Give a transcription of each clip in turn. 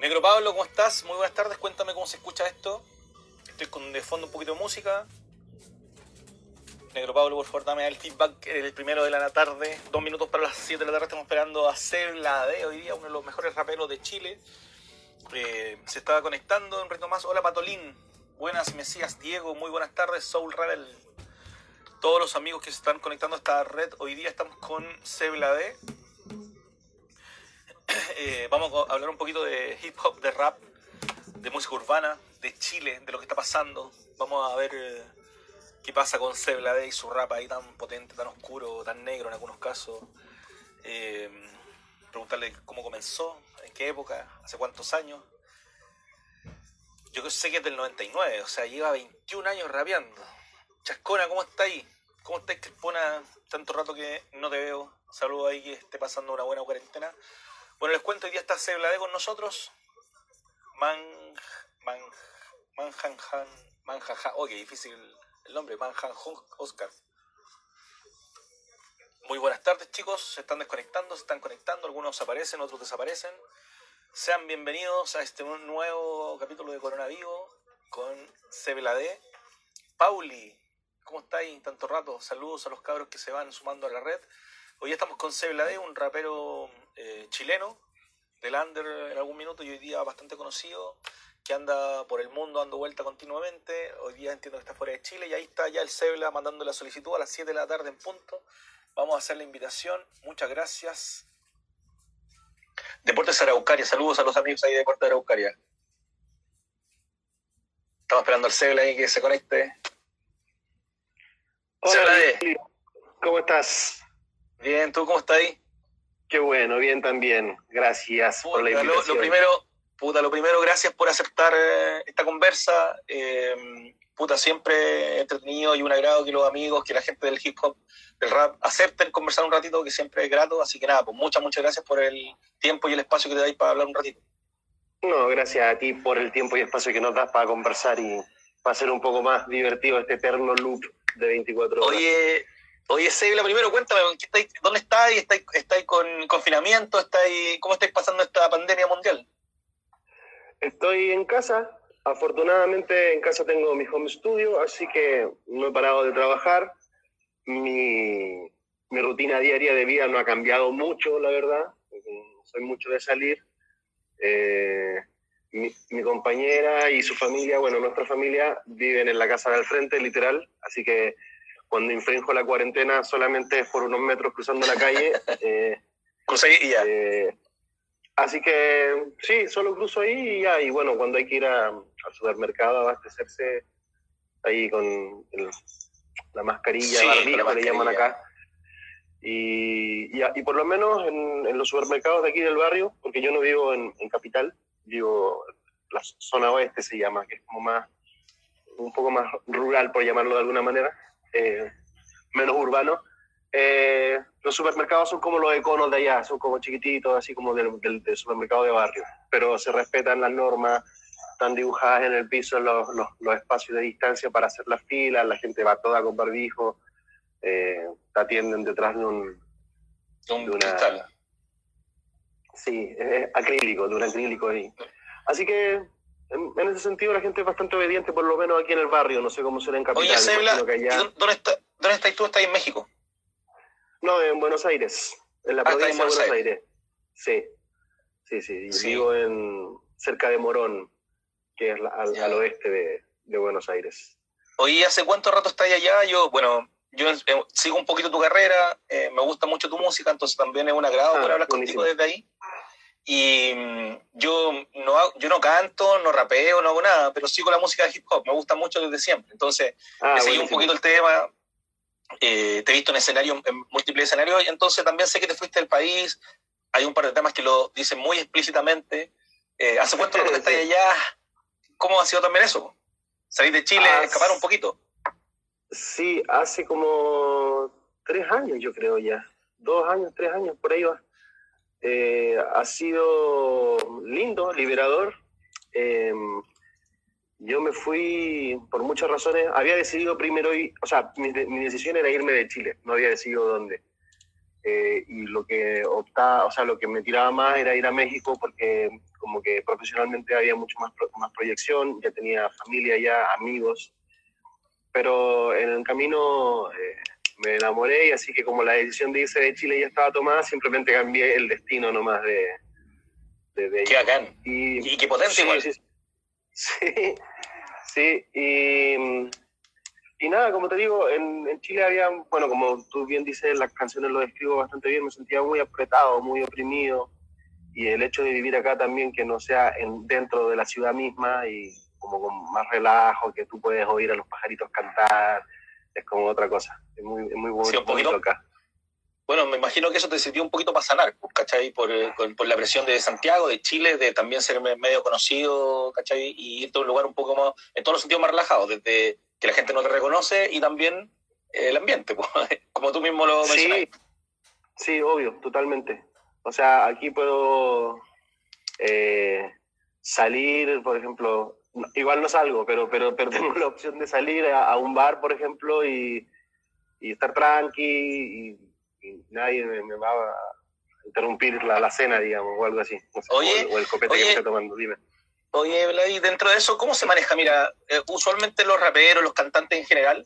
Negro Pablo, ¿cómo estás? Muy buenas tardes, cuéntame cómo se escucha esto. Estoy con de fondo un poquito de música. Negro Pablo, por favor, dame el feedback el primero de la tarde. Dos minutos para las 7 de la tarde. Estamos esperando a la de hoy día, uno de los mejores raperos de Chile. Eh, se estaba conectando un reto más. Hola Patolín, buenas Mesías Diego, muy buenas tardes. Soul Rebel, todos los amigos que se están conectando a esta red. Hoy día estamos con Sebla D. Eh, vamos a hablar un poquito de hip hop, de rap, de música urbana, de Chile, de lo que está pasando. Vamos a ver eh, qué pasa con Sebla D y su rap ahí tan potente, tan oscuro, tan negro en algunos casos. Eh, preguntarle cómo comenzó, en qué época, hace cuántos años. Yo sé que es del 99, o sea, lleva 21 años rapeando. Chascona, ¿cómo está ahí? ¿Cómo estás, Crespona? Tanto rato que no te veo. Saludos ahí que esté pasando una buena cuarentena. Bueno, les cuento, hoy día está Sebladé con nosotros. Man, man, Manjanjan, Manjaja, oh, qué difícil el nombre, Manjan Oscar. Muy buenas tardes, chicos. Se están desconectando, se están conectando. Algunos aparecen, otros desaparecen. Sean bienvenidos a este nuevo capítulo de Corona Vivo con Sebladé. Pauli, ¿cómo estáis? Tanto rato. Saludos a los cabros que se van sumando a la red. Hoy estamos con Sebladé, un rapero eh, chileno, del under en algún minuto y hoy día bastante conocido, que anda por el mundo dando vuelta continuamente. Hoy día entiendo que está fuera de Chile y ahí está ya el Sebla mandando la solicitud a las 7 de la tarde en punto. Vamos a hacer la invitación. Muchas gracias. Deportes Araucaria, saludos a los amigos ahí de Deportes Araucaria. Estamos esperando al Sebla ahí que se conecte. Hola, ¿cómo estás? Bien, ¿tú cómo estás ahí? Qué bueno, bien también. Gracias por la invitación. Lo, primero, puta, lo primero, gracias por aceptar eh, esta conversa. Eh, puta, siempre entretenido y un agrado que los amigos, que la gente del hip hop, del rap, acepten conversar un ratito, que siempre es grato. Así que nada, pues muchas, muchas gracias por el tiempo y el espacio que te dais para hablar un ratito. No, gracias a ti por el tiempo y espacio que nos das para conversar y para hacer un poco más divertido este eterno loop de 24 horas. Oye, Oye, Sebla, primero cuéntame, ¿dónde estáis? ¿Estáis, con confinamiento? ¿Estáis, ¿Cómo estáis pasando esta pandemia mundial? Estoy en casa. Afortunadamente en casa tengo mi home studio, así que no he parado de trabajar. Mi, mi rutina diaria de vida no ha cambiado mucho, la verdad. Soy mucho de salir. Eh, mi, mi, compañera y su familia, bueno, nuestra familia, viven en la casa del frente, literal, así que cuando infringo la cuarentena solamente es por unos metros cruzando la calle. eh, y ya. Eh, así que sí, solo cruzo ahí y ya. Y bueno, cuando hay que ir a, al supermercado a abastecerse, ahí con la mascarilla, sí, le llaman acá. Y, y, por lo menos en, los supermercados de aquí del barrio, porque yo no vivo en, en capital, vivo la zona oeste se llama, que es como más, un poco más rural, por llamarlo de alguna manera eh, menos urbano. Eh, los supermercados son como los econos de allá, son como chiquititos, así como del, supermercado de barrio, pero se respetan las normas, están dibujadas en el piso los, los, espacios de distancia para hacer las filas, la gente va toda con barbijo, eh, te atienden detrás de un... un de una, Sí, es acrílico, de un acrílico ahí. Así que en, ese sentido la gente es bastante obediente, por lo menos aquí en el barrio, no sé cómo será en Capital. Oye, ¿dónde, está, ¿dónde estás tú? ¿Estás en México? No, en Buenos Aires, en la ah, provincia de Buenos Aires. Sí, sí, sí, vivo en, cerca de Morón, que es al, oeste de, de, Buenos Aires. Oye, ¿hace cuánto rato estás allá? Yo, bueno, yo eh, sigo un poquito tu carrera, eh, me gusta mucho tu música, entonces también es un agrado ah, hablar contigo desde ahí. Y mm, yo no, yo no canto, no rapeo, no hago nada, pero sigo la música de hip hop, me gusta mucho desde siempre. Entonces, ah, seguido un poquito el tema, eh, te he visto en escenario, en múltiples escenarios, y entonces también sé que te fuiste del país. Hay un par de temas que lo dicen muy explícitamente. Eh, ¿Hace cuánto que estás allá? ¿Cómo ha sido también eso? Salir de Chile, escapar un poquito. Sí, hace como tres años, yo creo ya. Dos años, tres años, por ahí va. Eh, ha sido lindo, liberador. Eh, yo me fui por muchas razones. Había decidido primero ir, o sea, mi, decisión era irme de Chile, no había decidido dónde. Eh, y lo que optaba, o sea, lo que me tiraba más era ir a México porque como que profesionalmente había mucho más, más proyección, ya tenía familia ya, amigos, pero en el camino eh, me enamoré y así que como la decisión de irse de Chile ya estaba tomada, simplemente cambié el destino nomás de... de, qué bacán. Y, qué potencia igual. Sí, sí, sí, y, y nada, como te digo, en, en, Chile había, bueno, como tú bien dices, las canciones lo describo bastante bien, me sentía muy apretado, muy oprimido, y el hecho de vivir acá también, que no sea en, dentro de la ciudad misma y como con más relajo, que tú puedes oír a los pajaritos cantar, es como otra cosa. Es muy, es muy bonito, acá. Bueno, me imagino que eso te sirvió un poquito para sanar, pues, ¿cachai? Por, eh, por, la presión de Santiago, de Chile, de también ser medio conocido, ¿cachai? Y irte a un lugar un poco más, en todos los sentidos más relajado, desde que la gente no te reconoce y también el ambiente, pues, como tú mismo lo mencionas. Sí, obvio, totalmente. O sea, aquí puedo eh, salir, por ejemplo, igual no salgo, pero, pero, pero tengo la opción de salir a, un bar, por ejemplo, y, y estar tranqui y, nadie me, va a interrumpir la, la, cena, digamos, o algo así. oye, o, el copete que estoy tomando, dime. Oye, Vladi, dentro de eso, ¿cómo se maneja? Mira, eh, usualmente los raperos, los cantantes en general,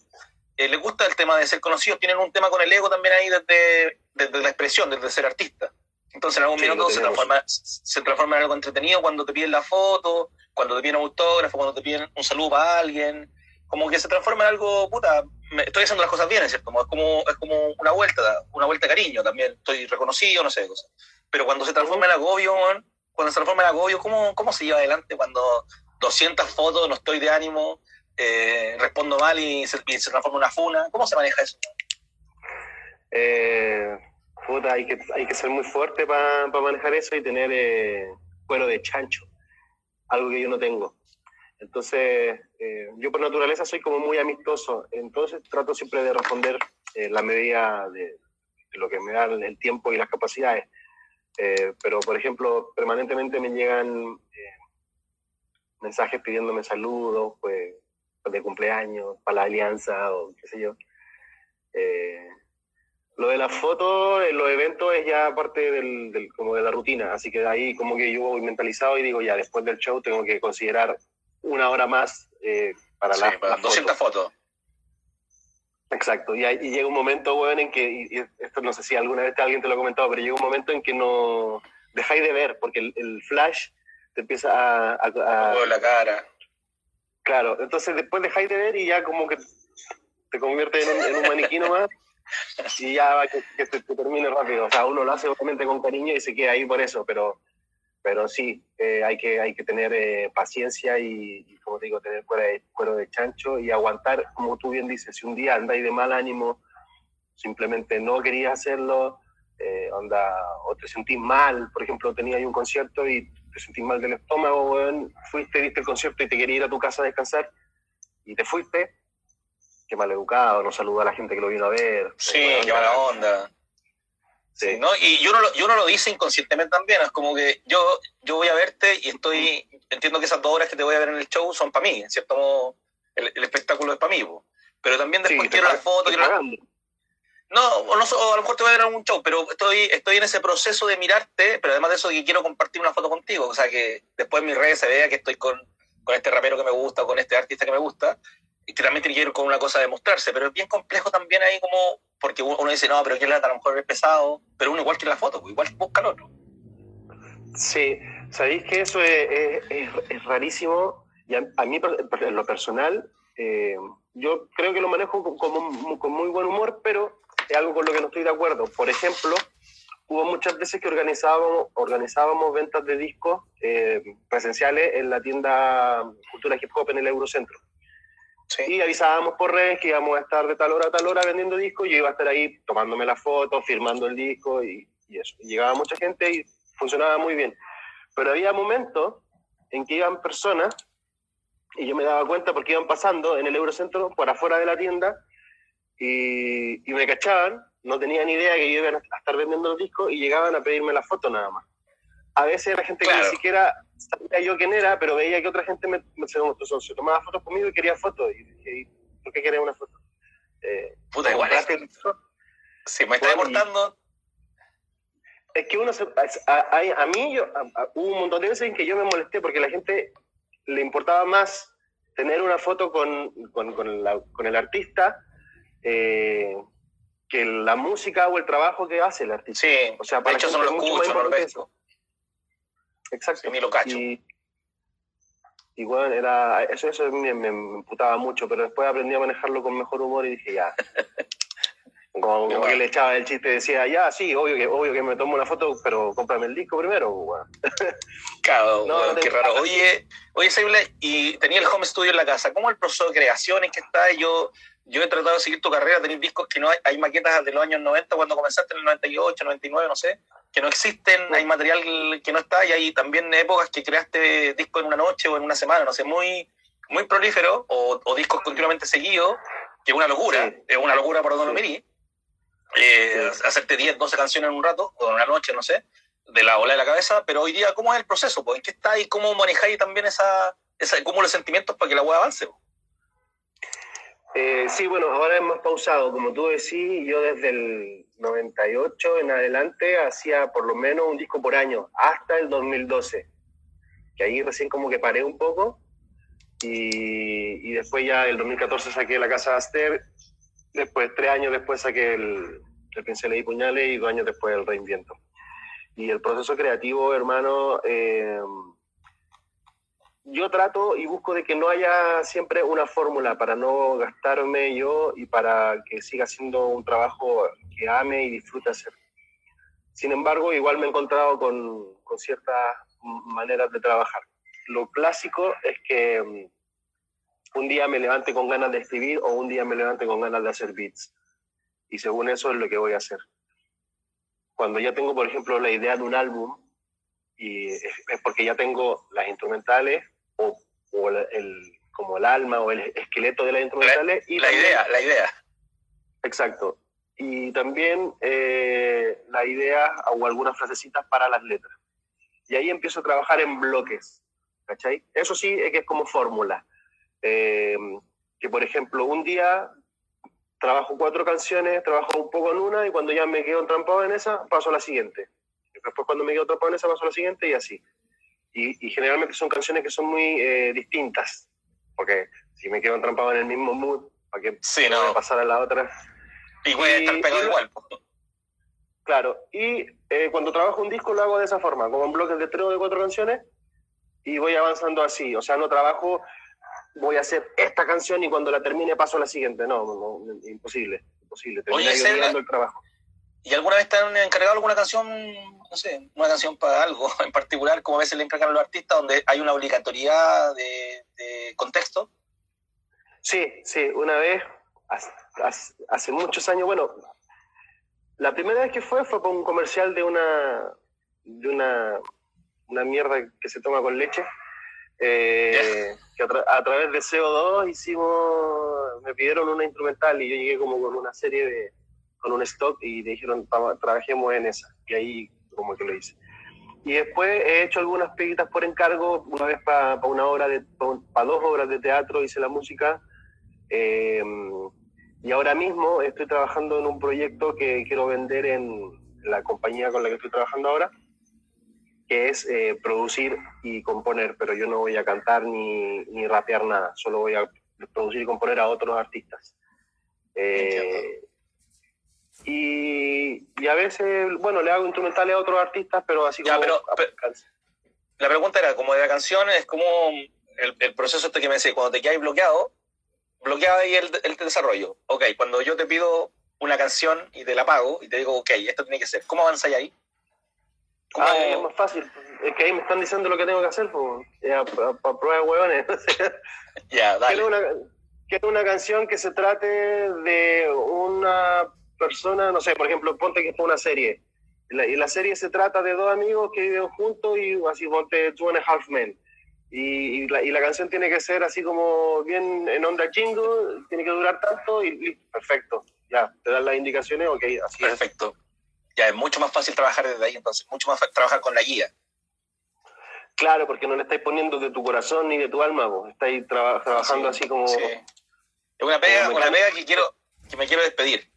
eh, les gusta el tema de ser conocidos, tienen un tema con el ego también ahí desde, desde la expresión, desde ser artista. Entonces en algún minuto se transforma, se transforma en algo entretenido cuando te piden la foto, cuando te piden autógrafo, cuando te piden un saludo para alguien, como que se transforma en algo, puta, estoy haciendo las cosas bien, ¿cierto? Es como, es como una vuelta, una vuelta de cariño también, estoy reconocido, no sé, cosas. Pero cuando se transforma en agobio, cuando se transforma en agobio, ¿cómo, ¿cómo se lleva adelante cuando 200 fotos, no estoy de ánimo, eh, respondo mal y se, y se, transforma en una funa? ¿Cómo se maneja eso? Eh puta, hay que, hay que ser muy fuerte para manejar eso y tener eh, cuero de chancho, algo que yo no tengo. Entonces, eh, yo por naturaleza soy como muy amistoso, entonces trato siempre de responder en la medida de, lo que me da el tiempo y las capacidades. Eh, pero, por ejemplo, permanentemente me llegan mensajes pidiéndome saludos, pues, de cumpleaños, para la alianza o qué sé yo. Lo de las fotos, en los eventos es ya parte del, como de la rutina, así que ahí como que yo voy mentalizado y digo ya, después del show tengo que considerar una hora más eh, para las la 200 fotos. Exacto, y, y, llega un momento, bueno, en que, y esto no sé si alguna vez alguien te lo ha comentado, pero llega un momento en que no dejáis de ver, porque el, flash te empieza a... a, la cara. Claro, entonces después dejáis de ver y ya como que te conviertes en un, en un maniquí nomás y ya va que, se, termine rápido. O sea, uno lo hace obviamente con cariño y se queda ahí por eso, pero, pero sí, eh, hay, que, hay que tener eh, paciencia y, como te digo, tener cuero de, cuero de chancho y aguantar, como tú bien dices, si un día andáis de mal ánimo, simplemente no querías hacerlo, eh, onda, o te sentís mal, por ejemplo, tenías un concierto y te sentís mal del estómago, fuiste, diste el concierto y te querías ir a tu casa a descansar y te fuiste, qué mal educado, no saluda a la gente que lo vino a ver. Sí, qué mala onda. Sí. ¿no? Y yo no, lo, yo no lo dice inconscientemente también, es como que yo, yo voy a verte y estoy, entiendo que esas dos horas que te voy a ver en el show son para mí, en cierto modo, el, espectáculo es para mí, pero también después quiero la foto, quiero No, o, no, a lo mejor te voy a ver en algún show, pero estoy, estoy en ese proceso de mirarte, pero además de eso que quiero compartir una foto contigo, o sea que después en mis redes se vea que estoy con, con este rapero que me gusta, con este artista que me gusta, que también tiene que ver con una cosa de mostrarse, pero es bien complejo también ahí como, porque uno dice, no, pero que lata, a lo mejor es pesado, pero uno igual que la foto, pues, igual busca el otro. Sí, sabéis que eso es, rarísimo, y a, mí en lo personal, eh, yo creo que lo manejo con, con, muy buen humor, pero es algo con lo que no estoy de acuerdo. Por ejemplo, hubo muchas veces que organizábamos, organizábamos ventas de discos eh, presenciales en la tienda Cultura Hip Hop en el Eurocentro. Y avisábamos por redes que íbamos a estar de tal hora a tal hora vendiendo discos y yo iba a estar ahí tomándome la foto, firmando el disco y, eso. llegaba mucha gente y funcionaba muy bien. Pero había momentos en que iban personas y yo me daba cuenta porque iban pasando en el Eurocentro por afuera de la tienda y, me cachaban, no tenían idea que yo iba a estar vendiendo los discos y llegaban a pedirme la foto nada más. A veces era gente que ni siquiera sabía yo quién era, pero veía que otra gente me, se, tomaba fotos conmigo y quería fotos. Y dije, ¿por qué quería una foto? Eh, Puta, igual. si me está cortando. es que uno se, a, a, mí yo, hubo un montón de veces en que yo me molesté porque la gente le importaba más tener una foto con, con, con, la, con el artista eh, que la música o el trabajo que hace el artista. Sí, o sea, para de hecho son los escucho, no lo pesco. Exacto. ni lo cacho. Y, bueno, era, eso, eso me, me, imputaba mucho, pero después aprendí a manejarlo con mejor humor y dije, ya, Como, que le echaba el chiste, decía, ya, sí, obvio que, obvio que me tomo una foto, pero cómprame el disco primero, bueno. Claro, qué raro. Oye, oye, y tenía el home studio en la casa, ¿cómo el proceso de creación en que está? Yo, yo he tratado de seguir tu carrera, tener discos que no hay, hay maquetas de los años 90, cuando comenzaste en el 98, 99, no sé, que no existen, hay material que no está, y hay también épocas que creaste discos en una noche o en una semana, no sé, muy, muy prolífero, o, discos continuamente seguidos, que es una locura, es una locura por donde lo mirí eh, hacerte 10, 12 canciones en un rato, o en una noche, no sé, de la ola de la cabeza, pero hoy día, ¿cómo es el proceso? ¿En qué está y cómo manejáis también esa, esa, cómo los sentimientos para que la web avance? Eh, sí, bueno, ahora hemos pausado. Como tú decís, yo desde el 98 en adelante hacía por lo menos un disco por año, hasta el 2012. Que ahí recién como que paré un poco. Y, y después ya el 2014 saqué La Casa de Aster Después, tres años después saqué el, el Pincel y Puñales y dos años después el Reinviento. Y el proceso creativo, hermano, eh, yo trato y busco de que no haya siempre una fórmula para no gastarme yo y para que siga siendo un trabajo que ame y disfrute hacer. Sin embargo, igual me he encontrado con, con ciertas maneras de trabajar. Lo clásico es que un día me levante con ganas de escribir o un día me levante con ganas de hacer beats. Y según eso es lo que voy a hacer. Cuando ya tengo, por ejemplo, la idea de un álbum, y es porque ya tengo las instrumentales o, el, como el alma o el esqueleto de las instrumentales. La, y la idea, la idea. Exacto. Y también eh, la idea o algunas frasecitas para las letras. Y ahí empiezo a trabajar en bloques. ¿Cachai? Eso sí es que es como fórmula. Eh, que por ejemplo, un día trabajo cuatro canciones, trabajo un poco en una y cuando ya me quedo entrampado en esa, paso a la siguiente. Después cuando me quedo entrampado en esa, paso a la siguiente y así. Y, generalmente son canciones que son muy eh, distintas, porque si me quedo entrampado en el mismo mood, ¿para que sí, no. pasar a la otra? Y voy a estar pegado igual. Claro, y eh, cuando trabajo un disco lo hago de esa forma, como en bloques de tres o de cuatro canciones, y voy avanzando así. O sea, no trabajo voy a hacer esta canción y cuando la termine paso a la siguiente. No, no, imposible, imposible. Oye, el trabajo. ¿Y alguna vez te han encargado alguna canción, no sé, una canción para algo en particular, como a veces le encargan a los artistas, donde hay una obligatoriedad de, contexto? Sí, sí, una vez, hace, muchos años, bueno, la primera vez que fue fue con un comercial de una, de una, una mierda que se toma con leche eh, que a, través de CO2 hicimos, me pidieron una instrumental y yo llegué como con una serie de, con un stock y dijeron, trabajemos en esa. Y ahí como que lo hice. Y después he hecho algunas peguitas por encargo, una vez para una obra de, para dos obras de teatro hice la música. Eh, y ahora mismo estoy trabajando en un proyecto que quiero vender en la compañía con la que estoy trabajando ahora que es eh, producir y componer, pero yo no voy a cantar ni, ni rapear nada, solo voy a producir y componer a otros artistas. Eh, y, y, a veces, bueno, le hago instrumentales a otros artistas, pero así como... Pero, la pregunta era, como de la canción, es como el, el proceso este que me decía, cuando te quedas bloqueado, bloqueado ahí el, el desarrollo. Ok, cuando yo te pido una canción y te la pago y te digo, ok, esto tiene que ser, ¿cómo avanzáis ahí? Ah, es más fácil. Es que ahí me están diciendo lo que tengo que hacer, pues. Ya, para prueba de huevones. ya, dale. Quiero una, quiero una canción que se trate de una persona, no sé, por ejemplo, ponte que es una serie. y la serie se trata de dos amigos que viven juntos y así ponte Two and a Half Men. Y, la, y, la, canción tiene que ser así como bien en onda jingle, tiene que durar tanto y listo, perfecto. Ya, te dan las indicaciones, ok, así Perfecto ya es mucho más fácil trabajar desde ahí, entonces, mucho más fácil trabajar con la guía. Claro, porque no le estáis poniendo de tu corazón ni de tu alma, vos estáis trabajando así como... Sí. Es una pega, una pega que, quiero, que me quiero despedir.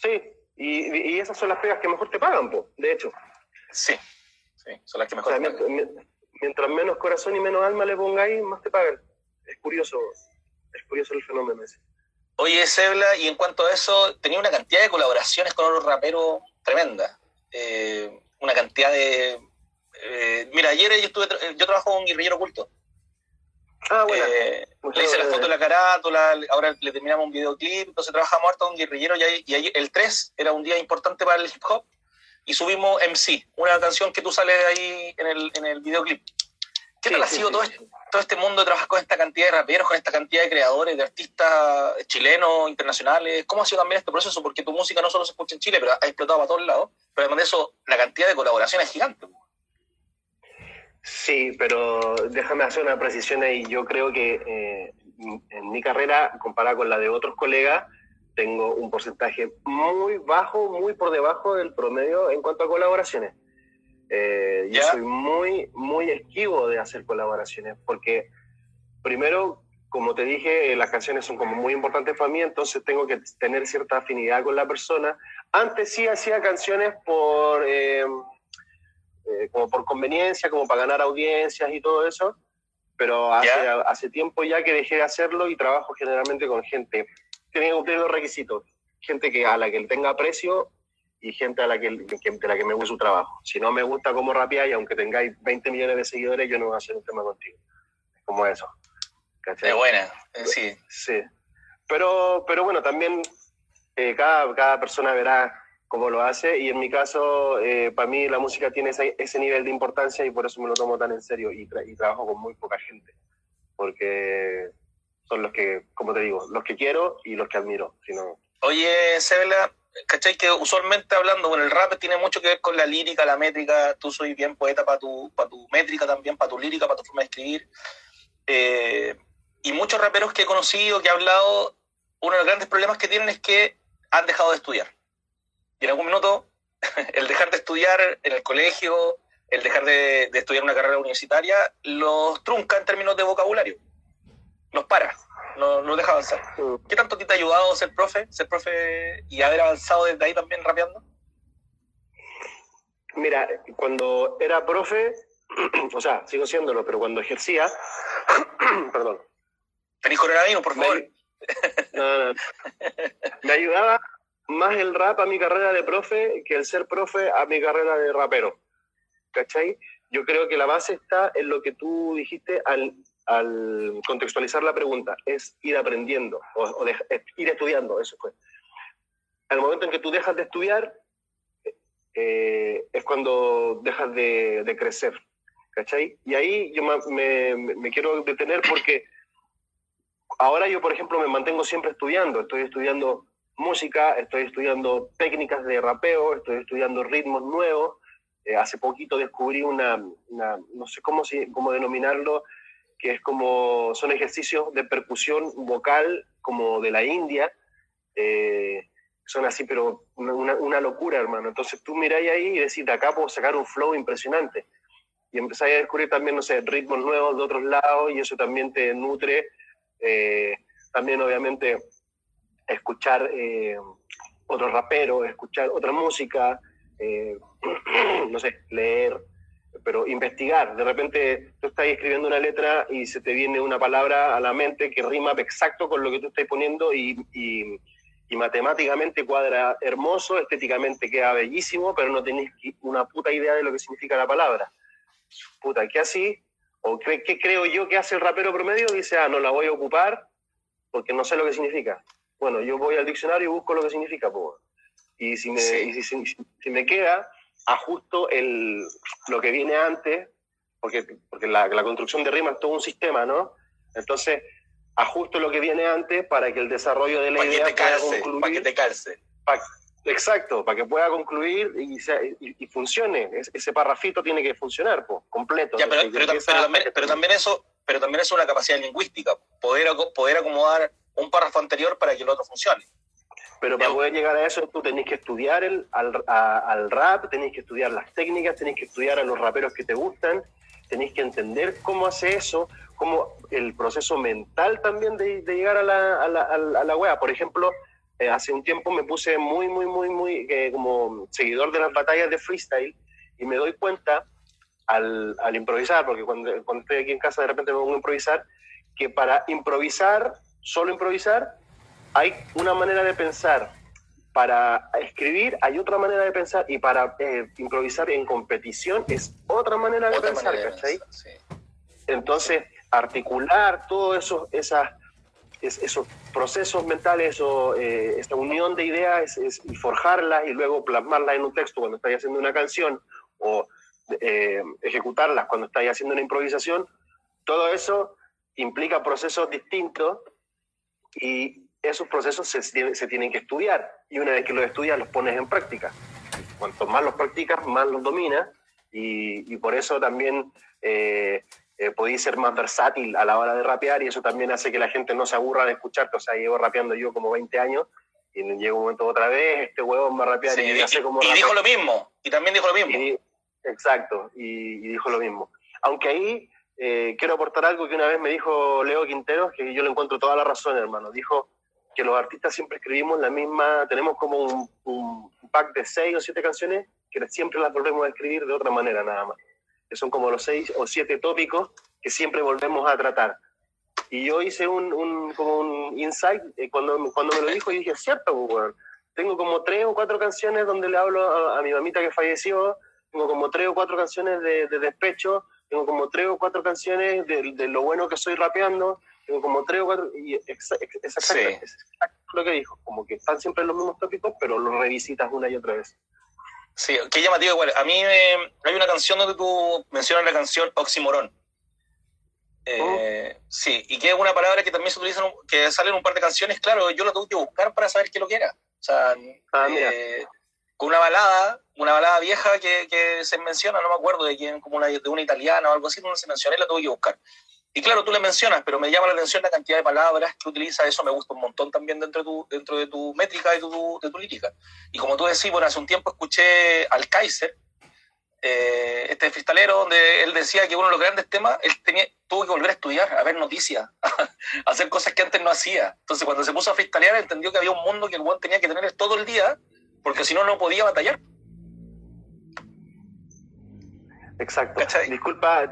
Sí, Y, esas son las pegas que mejor te pagan, po, de hecho. Sí, sí, son las que mejor te pagan. Mientras, menos corazón y menos alma le pongáis, más te pagan. Es curioso, es curioso el fenómeno ese. Oye, Sebla, y en cuanto a eso, tenía una cantidad de colaboraciones con otros raperos tremenda. Eh, una cantidad de... Eh, mira, ayer yo, estuve, yo trabajo con un guerrillero oculto. Ah, bueno. Eh, le hice la foto de la carátula, ahora le terminamos un videoclip, entonces trabajamos harto con guerrillero y, ahí, y ahí el 3 era un día importante para el hip hop y subimos MC, una canción que tú sales ahí en el, en el videoclip. ¿Qué tal ha sido todo, este, todo este mundo de trabajar con esta cantidad de raperos, con esta cantidad de creadores, de artistas chilenos, internacionales? ¿Cómo ha sido también este proceso? Porque tu música no solo se escucha en Chile, pero ha explotado para todos lados. Pero además de eso, la cantidad de colaboraciones es gigante. Sí, pero déjame hacer una precisión ahí. Yo creo que eh, en mi carrera, comparada con la de otros colegas, tengo un porcentaje muy bajo, muy por debajo del promedio en cuanto a colaboraciones. Eh, yo soy muy, muy esquivo de hacer colaboraciones, porque primero, como te dije, las canciones son como muy importantes para mí, entonces tengo que tener cierta afinidad con la persona. Antes sí hacía canciones por, eh, eh, como por conveniencia, como para ganar audiencias y todo eso, pero hace, hace tiempo ya que dejé de hacerlo y trabajo generalmente con gente. Tiene que cumplir dos requisitos. Gente que a la que tenga precio y gente a la que, de la que me gusta su trabajo. Si no me gusta cómo y aunque tengáis 20 millones de seguidores, yo no voy a hacer un tema contigo. Es como eso. ¿cachai? buena, eh, sí. Sí. Pero, pero bueno, también eh, cada, cada persona verá cómo lo hace y en mi caso, eh, para mí la música tiene ese, ese, nivel de importancia y por eso me lo tomo tan en serio y, y trabajo con muy poca gente. Porque son los que, como te digo, los que quiero y los que admiro. Si Oye, Sebela, ¿cachai? Que usualmente hablando, bueno, el rap tiene mucho que ver con la lírica, la métrica, tú soy bien poeta para tu, para tu métrica también, para tu lírica, para tu forma de escribir. Eh, y muchos raperos que he conocido, que he hablado, uno de los grandes problemas que tienen es que han dejado de estudiar. Y en algún minuto, el dejar de estudiar en el colegio, el dejar de, de estudiar una carrera universitaria, los trunca en términos de vocabulario. Los para no, no deja avanzar. ¿Qué tanto te ha ayudado ser profe, ser profe y haber avanzado desde ahí también rapeando? Mira, cuando era profe, o sea, sigo siéndolo, pero cuando ejercía, perdón. ¿Tenés coronavirus, por favor? Me, me ayudaba más el rap a mi carrera de profe que el ser profe a mi carrera de rapero. ¿Cachai? Yo creo que la base está en lo que tú dijiste al al contextualizar la pregunta, es ir aprendiendo o, ir estudiando, eso fue. Al momento en que tú dejas de estudiar, eh, es cuando dejas de, crecer, ¿cachai? Y ahí yo me, quiero detener porque ahora yo, por ejemplo, me mantengo siempre estudiando, estoy estudiando música, estoy estudiando técnicas de rapeo, estoy estudiando ritmos nuevos, eh, hace poquito descubrí una, una, no sé cómo, cómo denominarlo, que es como, son ejercicios de percusión vocal como de la India, eh, son así, pero una, una, locura, hermano. Entonces tú miráis ahí y decís, de acá puedo sacar un flow impresionante. Y empezáis a descubrir también, no sé, ritmos nuevos de otros lados y eso también te nutre. Eh, también, obviamente, escuchar eh, otros raperos, escuchar otra música, no sé, leer pero investigar. De repente tú estás escribiendo una letra y se te viene una palabra a la mente que rima exacto con lo que tú estás poniendo y, y, matemáticamente cuadra hermoso, estéticamente queda bellísimo, pero no tenés una puta idea de lo que significa la palabra. Puta, ¿qué así? ¿O qué, qué creo yo que hace el rapero promedio? Dice, ah, no la voy a ocupar porque no sé lo que significa. Bueno, yo voy al diccionario y busco lo que significa, pues. Y si me, y si, si, si me queda, ajusto el, lo que viene antes, porque, porque la, la, construcción de rima es todo un sistema, ¿no? Entonces, ajusto lo que viene antes para que el desarrollo de la idea pueda concluir. Para que te calce. exacto, para que pueda concluir y, y, funcione. ese parrafito tiene que funcionar, pues, completo. pero, pero, también, pero, también, eso pero también es una capacidad lingüística, poder, poder acomodar un párrafo anterior para que el otro funcione. Pero para poder llegar a eso, tú tenés que estudiar el, al, al rap, tenés que estudiar las técnicas, tenés que estudiar a los raperos que te gustan, tenés que entender cómo hace eso, cómo el proceso mental también de, de llegar a la, a, la, a la wea. Por ejemplo, eh, hace un tiempo me puse muy, muy, muy, muy eh, como seguidor de las batallas de freestyle y me doy cuenta al, al improvisar, porque cuando, cuando, estoy aquí en casa de repente me pongo a improvisar, que para improvisar, solo improvisar, hay una manera de pensar. Para escribir hay otra manera de pensar y para eh, improvisar en competición es otra manera de pensar, ¿cachai? Entonces, articular todos esos, esas esos procesos mentales o eh, esta unión de ideas es, y forjarlas y luego plasmarlas en un texto cuando estáis haciendo una canción o eh, ejecutarlas cuando estáis haciendo una improvisación, todo eso implica procesos distintos y esos procesos se, se tienen que estudiar y una vez que los estudias los pones en práctica. Cuanto más los practicas, más los dominas y, y por eso también eh, eh, podéis ser más versátil a la hora de rapear y eso también hace que la gente no se aburra de escucharte. O sea, llevo rapeando yo como 20 años y llega un momento otra vez, este huevón va a rapear y, hace como y dijo lo mismo, y también dijo lo mismo. exacto, y, dijo lo mismo. Aunque ahí eh, quiero aportar algo que una vez me dijo Leo Quinteros, que yo le encuentro toda la razón, hermano. Dijo que los artistas siempre escribimos la misma, tenemos como un, un pack de seis o siete canciones que siempre las volvemos a escribir de otra manera nada más que son como los seis o siete tópicos que siempre volvemos a tratar. Y yo hice un, un como un insight, eh, cuando, cuando me lo dijo, y dije, cierto, pues, tengo como tres o cuatro canciones donde le hablo a, mi mamita que falleció, tengo como tres o cuatro canciones de, despecho, tengo como tres o cuatro canciones de, de, lo bueno que soy rapeando, tengo como tres o cuatro, y es exactamente lo que dijo, como que están siempre los mismos tópicos, pero los revisitas una y otra vez. Sí, qué llamativo igual. A mí hay una canción donde tú mencionas la canción oximorón. Eh, oh. Sí, y que es una palabra que también se utiliza, que sale en un par de canciones, claro, yo la tuve que buscar para saber qué lo que era. O sea, ah, eh, con una balada, una balada vieja que, que, se menciona, no me acuerdo de quién, como una, de una italiana o algo así, donde se menciona y la tuve que buscar. Y claro, tú le mencionas, pero me llama la atención la cantidad de palabras que utiliza, eso me gusta un montón también dentro de tu, dentro de tu métrica y tu, de tu lírica. Y como tú decís, bueno, hace un tiempo escuché al Kaiser, eh, este freestalero, donde él decía que uno de los grandes temas, él tenía, tuvo que volver a estudiar, a ver noticias, a hacer cosas que antes no hacía. Entonces cuando se puso a freestalear entendió que había un mundo que el buen tenía que tener todo el día, porque si no, no podía batallar. Exacto. Disculpa,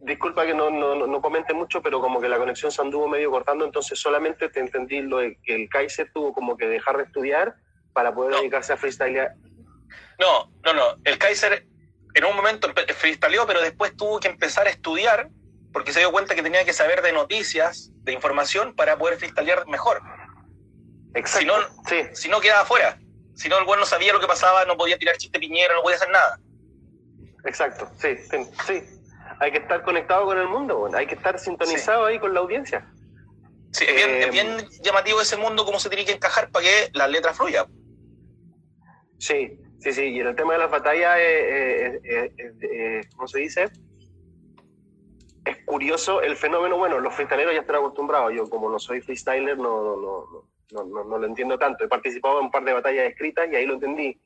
disculpa que no, no, no, comente mucho, pero como que la conexión se anduvo medio cortando, entonces solamente te entendí lo de que el Kaiser tuvo como que dejar de estudiar para poder dedicarse a freestyle. No, no, no. El Kaiser en un momento freestyleó, pero después tuvo que empezar a estudiar porque se dio cuenta que tenía que saber de noticias, de información, para poder freestylear mejor. Exacto. Si no, sí. si no quedaba afuera. Si no, el bueno no sabía lo que pasaba, no podía tirar chiste piñero, no podía hacer nada. Exacto, sí, sí, sí hay que estar conectado con el mundo, hay que estar sintonizado ahí con la audiencia. Sí, es bien, eh, llamativo ese mundo, cómo se tiene que encajar para que las letras fluyan. Sí, sí, sí, y en el tema de las batallas, eh, eh, ¿cómo se dice? Es curioso el fenómeno, bueno, los freestyleros ya están acostumbrados, yo como no soy freestyler no, no, no, no, no lo entiendo tanto, he participado en un par de batallas escritas y ahí lo entendí,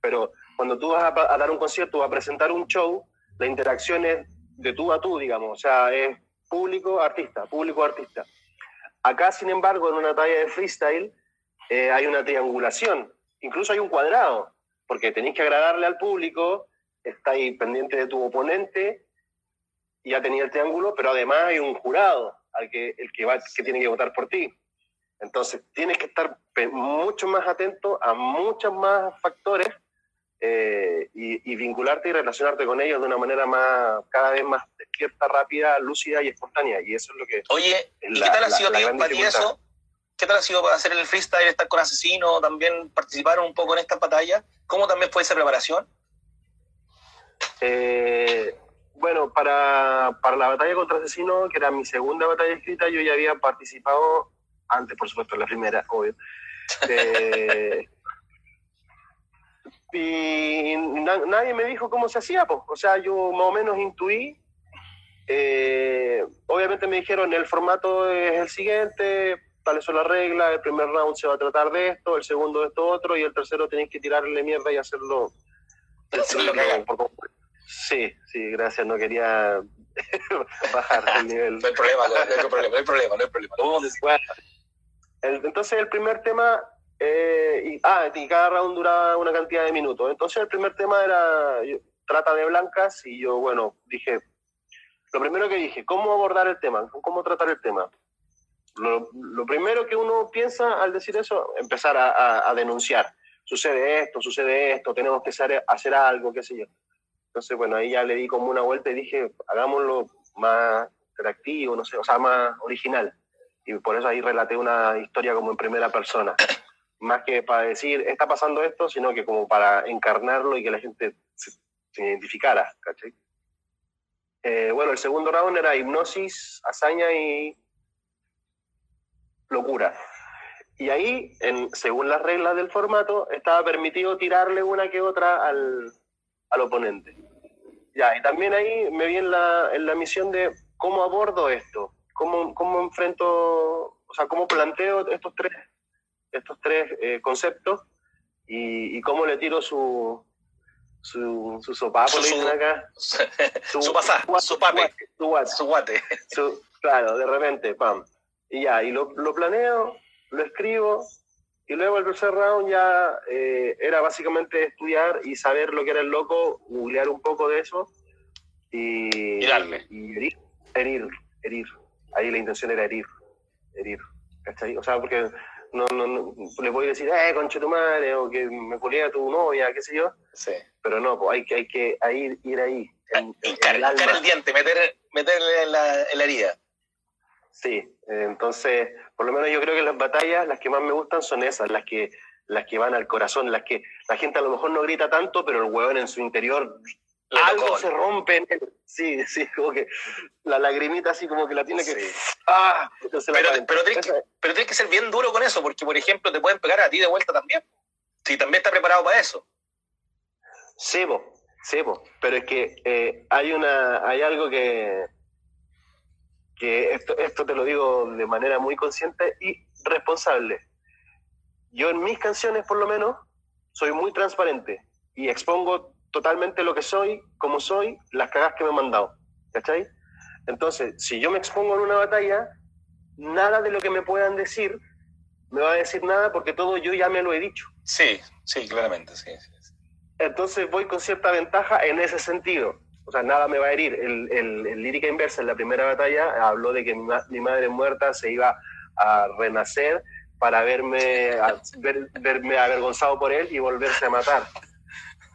pero cuando tú vas a, dar un concierto, a presentar un show, la interacción es de tú a tú, digamos, o sea, es público-artista, público-artista. Acá, sin embargo, en una talla de freestyle eh, hay una triangulación, incluso hay un cuadrado, porque tenéis que agradarle al público, estáis pendiente de tu oponente, ya tenía el triángulo, pero además hay un jurado al que, el que, va, que tiene que votar por ti. Entonces, tienes que estar mucho más atento a muchos más factores eh, y, vincularte y relacionarte con ellos de una manera más cada vez más despierta, rápida, lúcida y espontánea. Y eso es lo que... Oye, ¿y qué tal ha sido para ti eso? ¿Qué tal ha sido para hacer el freestyle, estar con Asesino, también participar un poco en esta batalla? ¿Cómo también fue esa preparación? Eh, bueno, para, para la batalla contra Asesino, que era mi segunda batalla escrita, yo ya había participado, antes por supuesto, la primera, obvio. Eh, y nadie me dijo cómo se hacía, pues. O sea, yo más o menos intuí. Eh, obviamente me dijeron, el formato es el siguiente, tales son las reglas, el primer round se va a tratar de esto, el segundo de esto otro, y el tercero tenéis que tirarle mierda y hacerlo. sí, sí, gracias, no quería bajar el nivel. No hay problema, no hay problema, no hay problema, no hay problema. Entonces el primer tema Eh, y, ah, y cada round duraba una cantidad de minutos. Entonces el primer tema era trata de blancas y yo, bueno, dije, lo primero que dije, ¿cómo abordar el tema? ¿Cómo tratar el tema? Lo, primero que uno piensa al decir eso, empezar a, a, denunciar. Sucede esto, sucede esto, tenemos que hacer, hacer algo, qué sé yo. Entonces, bueno, ahí ya le di como una vuelta y dije, hagámoslo más interactivo, no sé, o sea, más original. Y por eso ahí relaté una historia como en primera persona. Más que para decir, está pasando esto, sino que como para encarnarlo y que la gente se, identificara, ¿cachai? Eh, bueno, el segundo round era hipnosis, hazaña y locura. Y ahí, en, según las reglas del formato, estaba permitido tirarle una que otra al, al oponente. Ya, y también ahí me vi en la, en la misión de cómo abordo esto, cómo, cómo enfrento, o sea, cómo planteo estos tres, estos tres eh, conceptos y, y, cómo le tiro su, su, su sopapo, su, su, acá. Su, su pasá, su pape, su guate. Su guate. claro, de repente, pam. Y ya, y lo, lo planeo, lo escribo, y luego el tercer round ya eh, era básicamente estudiar y saber lo que era el loco, googlear un poco de eso y, y darle. Y herir, herir, herir. Ahí la intención era herir, herir. ¿Cachai? O sea, porque no, no, no le voy a decir, eh, conche tu madre, o que me colea tu novia, qué sé yo. Sí. Pero no, pues hay que, hay que ir, ir ahí. En, hincar, el, el, diente, meter, meterle en la, en la herida. Sí, eh, entonces, por lo menos yo creo que las batallas, las que más me gustan son esas, las que, las que van al corazón, las que la gente a lo mejor no grita tanto, pero el hueón en su interior algo se rompe. Sí, sí, como que la lagrimita así como que la tiene que... ¡Ah! pero, pero, tienes que, pero tienes que ser bien duro con eso, porque por ejemplo te pueden pegar a ti de vuelta también. Si también está preparado para eso. Sí, bo. pero es que eh, hay, una, hay algo que, que esto, esto te lo digo de manera muy consciente y responsable. Yo en mis canciones, por lo menos, soy muy transparente y expongo totalmente lo que soy, como soy, las cagas que me han mandado. ¿Cachai? Entonces, si yo me expongo en una batalla, nada de lo que me puedan decir me va a decir nada porque todo yo ya me lo he dicho. Sí, sí, claramente, sí. sí. Entonces voy con cierta ventaja en ese sentido o sea, nada me va a herir. El, el, lírica inversa en la primera batalla habló de que mi, mi, madre muerta se iba a renacer para verme, a, ver, verme avergonzado por él y volverse a matar.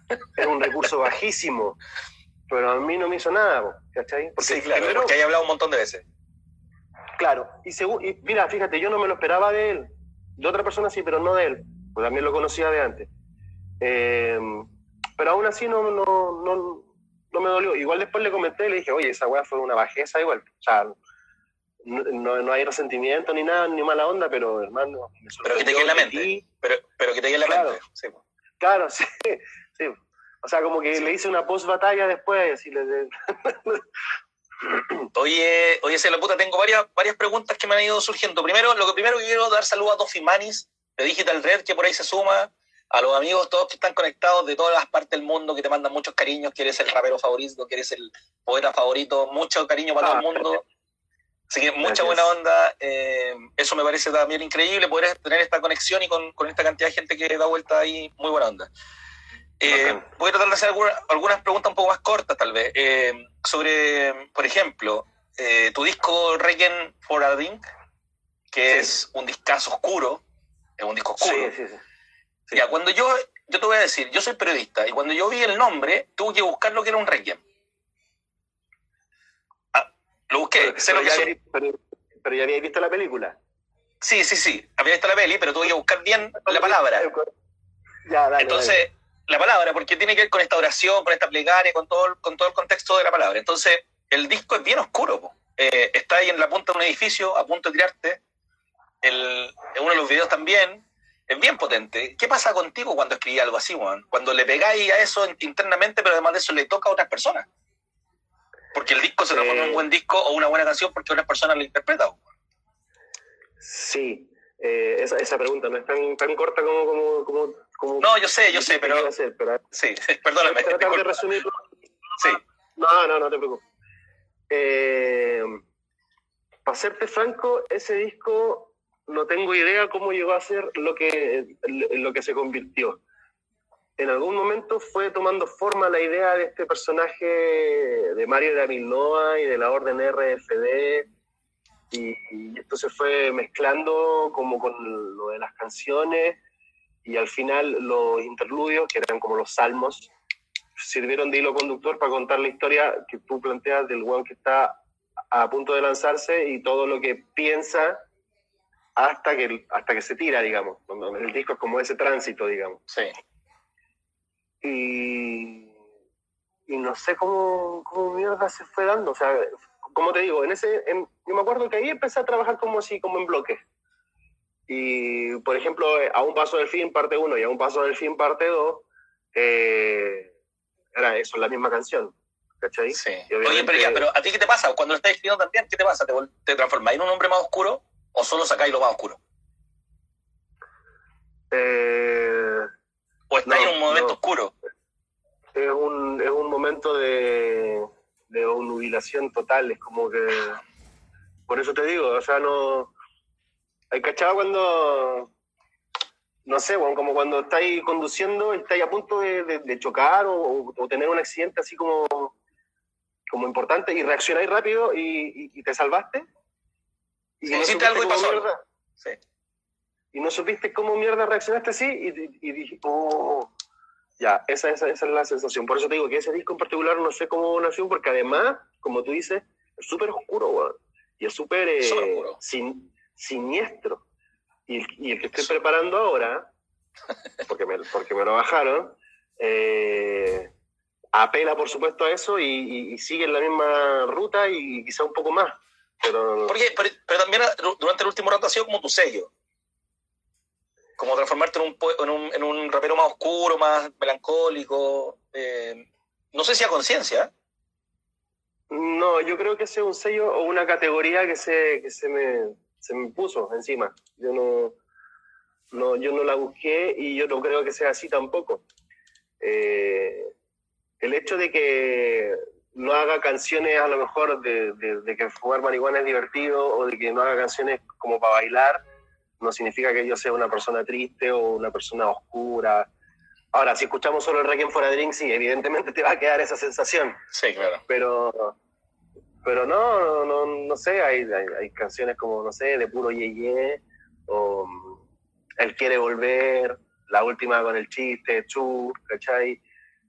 Es un recurso bajísimo, pero a mí no me hizo nada, ¿cachai? Porque sí, claro, primero, porque hay hablado un montón de veces. Claro, y, y mira, fíjate, yo no me lo esperaba de él, de otra persona sí, pero no de él, pues también lo conocía de antes. Eh, pero aún así no, no, no, no me dolió. Igual después le comenté y le dije, oye, esa weá fue una bajeza igual. O sea, no, no, hay resentimiento ni nada, ni mala onda, pero hermano, me Pero que te quede en la mente. pero, pero que te quede en la claro, mente. Sí. Claro, sí. O sea, como que sí. le hice una post batalla después, y le... Oye, oye, se la puta, tengo varias, varias preguntas que me han ido surgiendo. Primero, lo que primero quiero dar saludo a Tofi Manis de Digital Red, que por ahí se suma, a los amigos todos que están conectados de todas las partes del mundo, que te mandan muchos cariños, que eres el rapero favorito, que eres el poeta favorito, mucho cariño para todo el mundo. Así que mucha buena onda. Eh, eso me parece también increíble, poder tener esta conexión y con, con, esta cantidad de gente que da vuelta ahí, muy buena onda. Eh, voy a tratar de hacer alguna, algunas preguntas un poco más cortas, tal vez. Eh, sobre, por ejemplo, eh, tu disco Requiem for a Drink, que sí. es un discazo oscuro, es un disco oscuro. Sí, sí, sí. Ya, cuando yo, yo te voy a decir, yo soy periodista, y cuando yo vi el nombre, tuve que buscar lo que era un requiem. Ah, lo busqué. Pero, sé pero, lo que ya pero, pero, ya había visto la película. Sí, sí, sí, había visto la peli, pero tuve que buscar bien la palabra. Ya, dale, Entonces, dale. La palabra, porque tiene que ver con esta oración, con esta plegaria, con todo, con todo el contexto de la palabra. Entonces, el disco es bien oscuro. Eh, está ahí en la punta de un edificio, a punto de tirarte. El, en uno de los videos también, es bien potente. ¿Qué pasa contigo cuando escribís algo así, Juan? Cuando le pegáis a eso internamente, pero además de eso le toca a otras personas. Porque el disco se transforma eh, en un buen disco o una buena canción porque otras personas lo interpretan. Sí, eh, esa, esa, pregunta no es tan, tan corta como, como, como, como, No, yo sé, yo sé, pero... Hacer, pero... Sí, perdóname. Tratar de resumirlo. Sí. No, no, no te preocupes. Eh, para serte franco, ese disco no tengo idea cómo llegó a ser lo que, lo que se convirtió. En algún momento fue tomando forma la idea de este personaje de Mario de Amilnoa y de la Orden RFD, y, y, esto se fue mezclando como con lo de las canciones, y al final los interludios, que eran como los salmos, sirvieron de hilo conductor para contar la historia que tú planteas del weón que está a punto de lanzarse y todo lo que piensa hasta que, hasta que se tira, digamos. El disco es como ese tránsito, digamos. Sí. Y, y no sé cómo, cómo mierda se fue dando. O sea, como te digo, en ese, yo me acuerdo que ahí empecé a trabajar como así, como en bloques. Y, por ejemplo, a un paso del fin, parte 1 y a un paso del fin, parte 2, eh, era eso, la misma canción. ¿Cachai? Sí. Oye, pero, ya, pero ¿a ti qué te pasa? Cuando lo estás escribiendo también, ¿qué te pasa? ¿Te, te en un hombre más oscuro o solo sacáis lo más oscuro? Eh, ¿O estás en un momento oscuro? Es un, es un momento de, de nubilación total, es como que... Por eso te digo, o sea, no... Hay cachado cuando no sé, bueno, como cuando estáis conduciendo, estáis a punto de, de, chocar o, o, tener un accidente así como, como importante y reaccionáis rápido y, y, te salvaste. Y no supiste algo y pasó. Mierda, sí. Y no supiste cómo mierda reaccionaste así y, y dije, oh, ya, esa, esa, esa, es la sensación. Por eso te digo que ese disco en particular no sé cómo nació, porque además, como tú dices, es súper oscuro, weón. Y es súper eh, sin, siniestro. Y el, y el que estoy preparando ahora, porque me, porque me lo bajaron, eh, apela por supuesto a eso y, y, sigue en la misma ruta y quizá un poco más. Pero, Porque, pero, pero, también durante el último rato ha sido como tu sello. Como transformarte en un, en un, en un rapero más oscuro, más melancólico. Eh, no sé si a conciencia. No, yo creo que ese es un sello o una categoría que se, que se me se me puso encima. Yo no, no, yo no la busqué y yo no creo que sea así tampoco. Eh, el hecho de que no haga canciones a lo mejor de, de, que fumar marihuana es divertido o de que no haga canciones como para bailar, no significa que yo sea una persona triste o una persona oscura. Ahora, si escuchamos solo el Requiem for a Drink, sí, evidentemente te va a quedar esa sensación. Sí, claro. Pero, pero no, no, no sé, hay, hay, canciones como, no sé, de puro yeye, o mm, Él quiere volver, la última con el chiste, Chu, ¿cachai?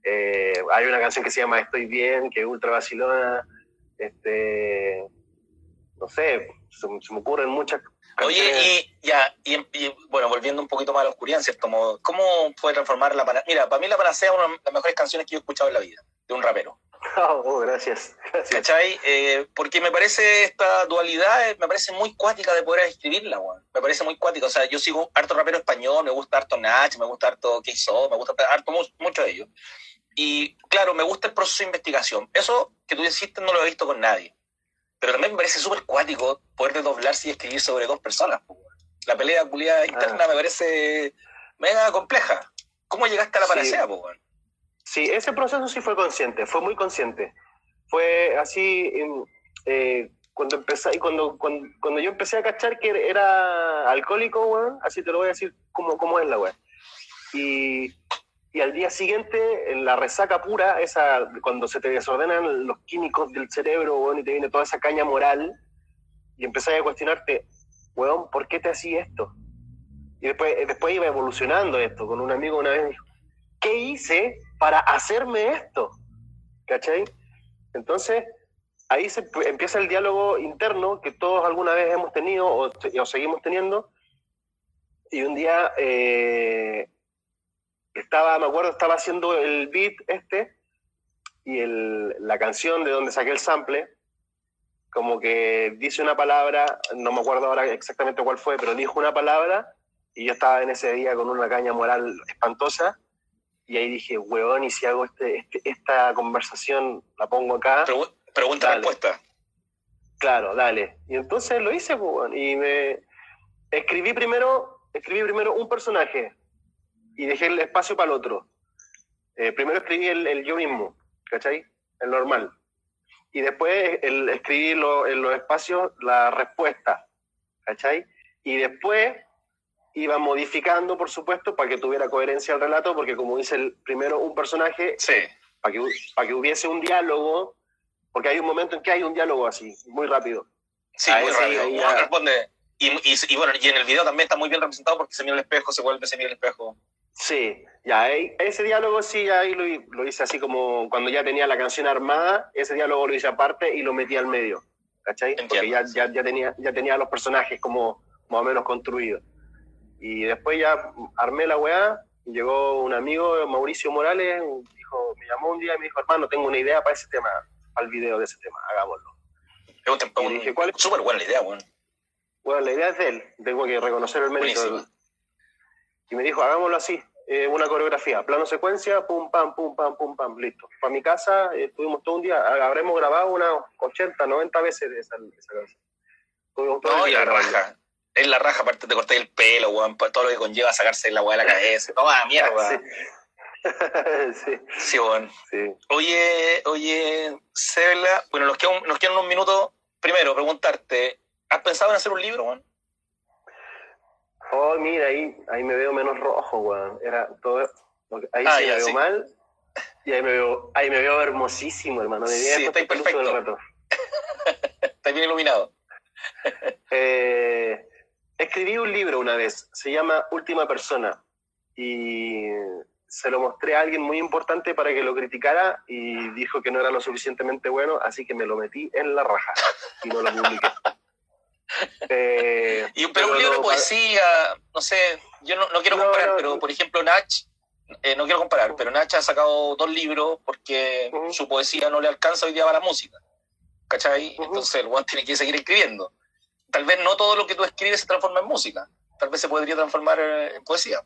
Eh, hay una canción que se llama Estoy bien, que es ultra vacilona, este, no sé, se, me ocurren muchas Oye, y ya, y, bueno, volviendo un poquito más a la oscuridad, ¿cierto? ¿Cómo puede transformar la panacea? Mira, para mí la panacea es una de las mejores canciones que yo he escuchado en la vida, de un rapero. Oh, gracias. gracias. ¿Cachai? Eh, porque me parece esta dualidad, eh, me parece muy cuática de poder escribirla, weón. Me parece muy cuática. O sea, yo sigo harto rapero español, me gusta harto Nach, me gusta harto Keiso, me gusta harto mucho de ellos. Y claro, me gusta el proceso de investigación. Eso que tú hiciste no lo he visto con nadie. Pero también me parece súper cuático poder desdoblarse y escribir sobre dos personas. La pelea culiada interna ah. me parece mega compleja. ¿Cómo llegaste a la panacea, sí. weón? Sí, ese proceso sí fue consciente, fue muy consciente. Fue así, eh, cuando empecé, cuando, cuando, cuando, yo empecé a cachar que era alcohólico, weón, así te lo voy a decir como, como es la weón. Y, y al día siguiente, en la resaca pura, esa, cuando se te desordenan los químicos del cerebro, weón, y te viene toda esa caña moral, y empezás a cuestionarte, weón, ¿por qué te hacía esto? Y después, después iba evolucionando esto. Con un amigo una vez dijo, ¿qué hice para hacerme esto? ¿Cachai? Entonces, ahí se empieza el diálogo interno que todos alguna vez hemos tenido o, o seguimos teniendo. Y un día eh, estaba, me acuerdo, estaba haciendo el beat este y la canción de donde saqué el sample, como que dice una palabra, no me acuerdo ahora exactamente cuál fue, pero dijo una palabra y yo estaba en ese día con una caña moral espantosa y ahí dije, weón, y si hago este, este esta conversación, la pongo acá. pregunta respuesta. Claro, dale. Y entonces lo hice, weón, y me escribí primero, escribí primero un personaje y dejé el espacio para el otro. Eh, primero escribí el, el, yo mismo, ¿cachai? El normal. Y después el, escribí lo, en los espacios la respuesta, ¿cachai? Y después iba modificando, por supuesto, para que tuviera coherencia el relato, porque como dice el primero un personaje, Sí. para que, para que hubiese un diálogo, porque hay un momento en que hay un diálogo así, muy rápido. Sí, muy rápido. Uno responde. Y, y, y bueno, y en el video también está muy bien representado porque se mira el espejo, se vuelve, se mira el espejo. Sí, ya, ahí- ese diálogo sí, ahí lo, lo hice así como cuando ya tenía la canción armada, ese diálogo lo hice aparte y lo metí al medio, ¿cachai? Porque Entiendo, ya, ya, ya, tenía, ya tenía los personajes como más o menos construidos. Y después ya armé la weá, y llegó un amigo, Mauricio Morales, dijo, me llamó un día y me dijo, hermano, tengo una idea para ese tema, para el video de ese tema, hagámoslo. Es un dije, ¿cuál súper buena la idea, weón. Bueno, la idea es de él, tengo que reconocer el mérito. Buenísimo. Y me dijo, hagámoslo así, eh, una coreografía, plano secuencia, pum, pam, pum, pam, pum, pam, listo. Para mi casa eh, estuvimos todo un día, ha- habremos grabado unas 80, 90 veces de esa, de esa canción. No, y la raja. Es la raja, aparte de cortar el pelo, weón, todo lo que conlleva sacarse la weá de la cabeza. Toma, mierda. Sí. sí, Sí, weón. sí. Oye, oye, Sebla, bueno, nos quedan, nos quedan unos minutos. Primero, preguntarte, ¿has pensado en hacer un libro, weón? Oh, mira, ahí, ahí me veo menos rojo, weón. Era todo, ahí Ah, sí ya, me veo sí. mal. Y ahí me veo, ahí me veo hermosísimo, hermano. De Sí, estáis perfecto. Del rato. Estás bien iluminado. Eh, escribí un libro una vez, se llama Última Persona, y se lo mostré a alguien muy importante para que lo criticara y dijo que no era lo suficientemente bueno, así que me lo metí en la raja y no lo publiqué. Eh, Y, pero, un libro de no, poesía, no sé, yo no, no quiero No, comparar, pero por ejemplo, Nach, eh, no quiero comparar, pero Nach ha sacado dos libros porque Ujú. su poesía no le alcanza hoy día para la música. ¿Cachai? Ujú. Entonces el one tiene que seguir escribiendo. Tal vez no todo lo que tú escribes se transforma en música. Tal vez se podría transformar eh, en poesía.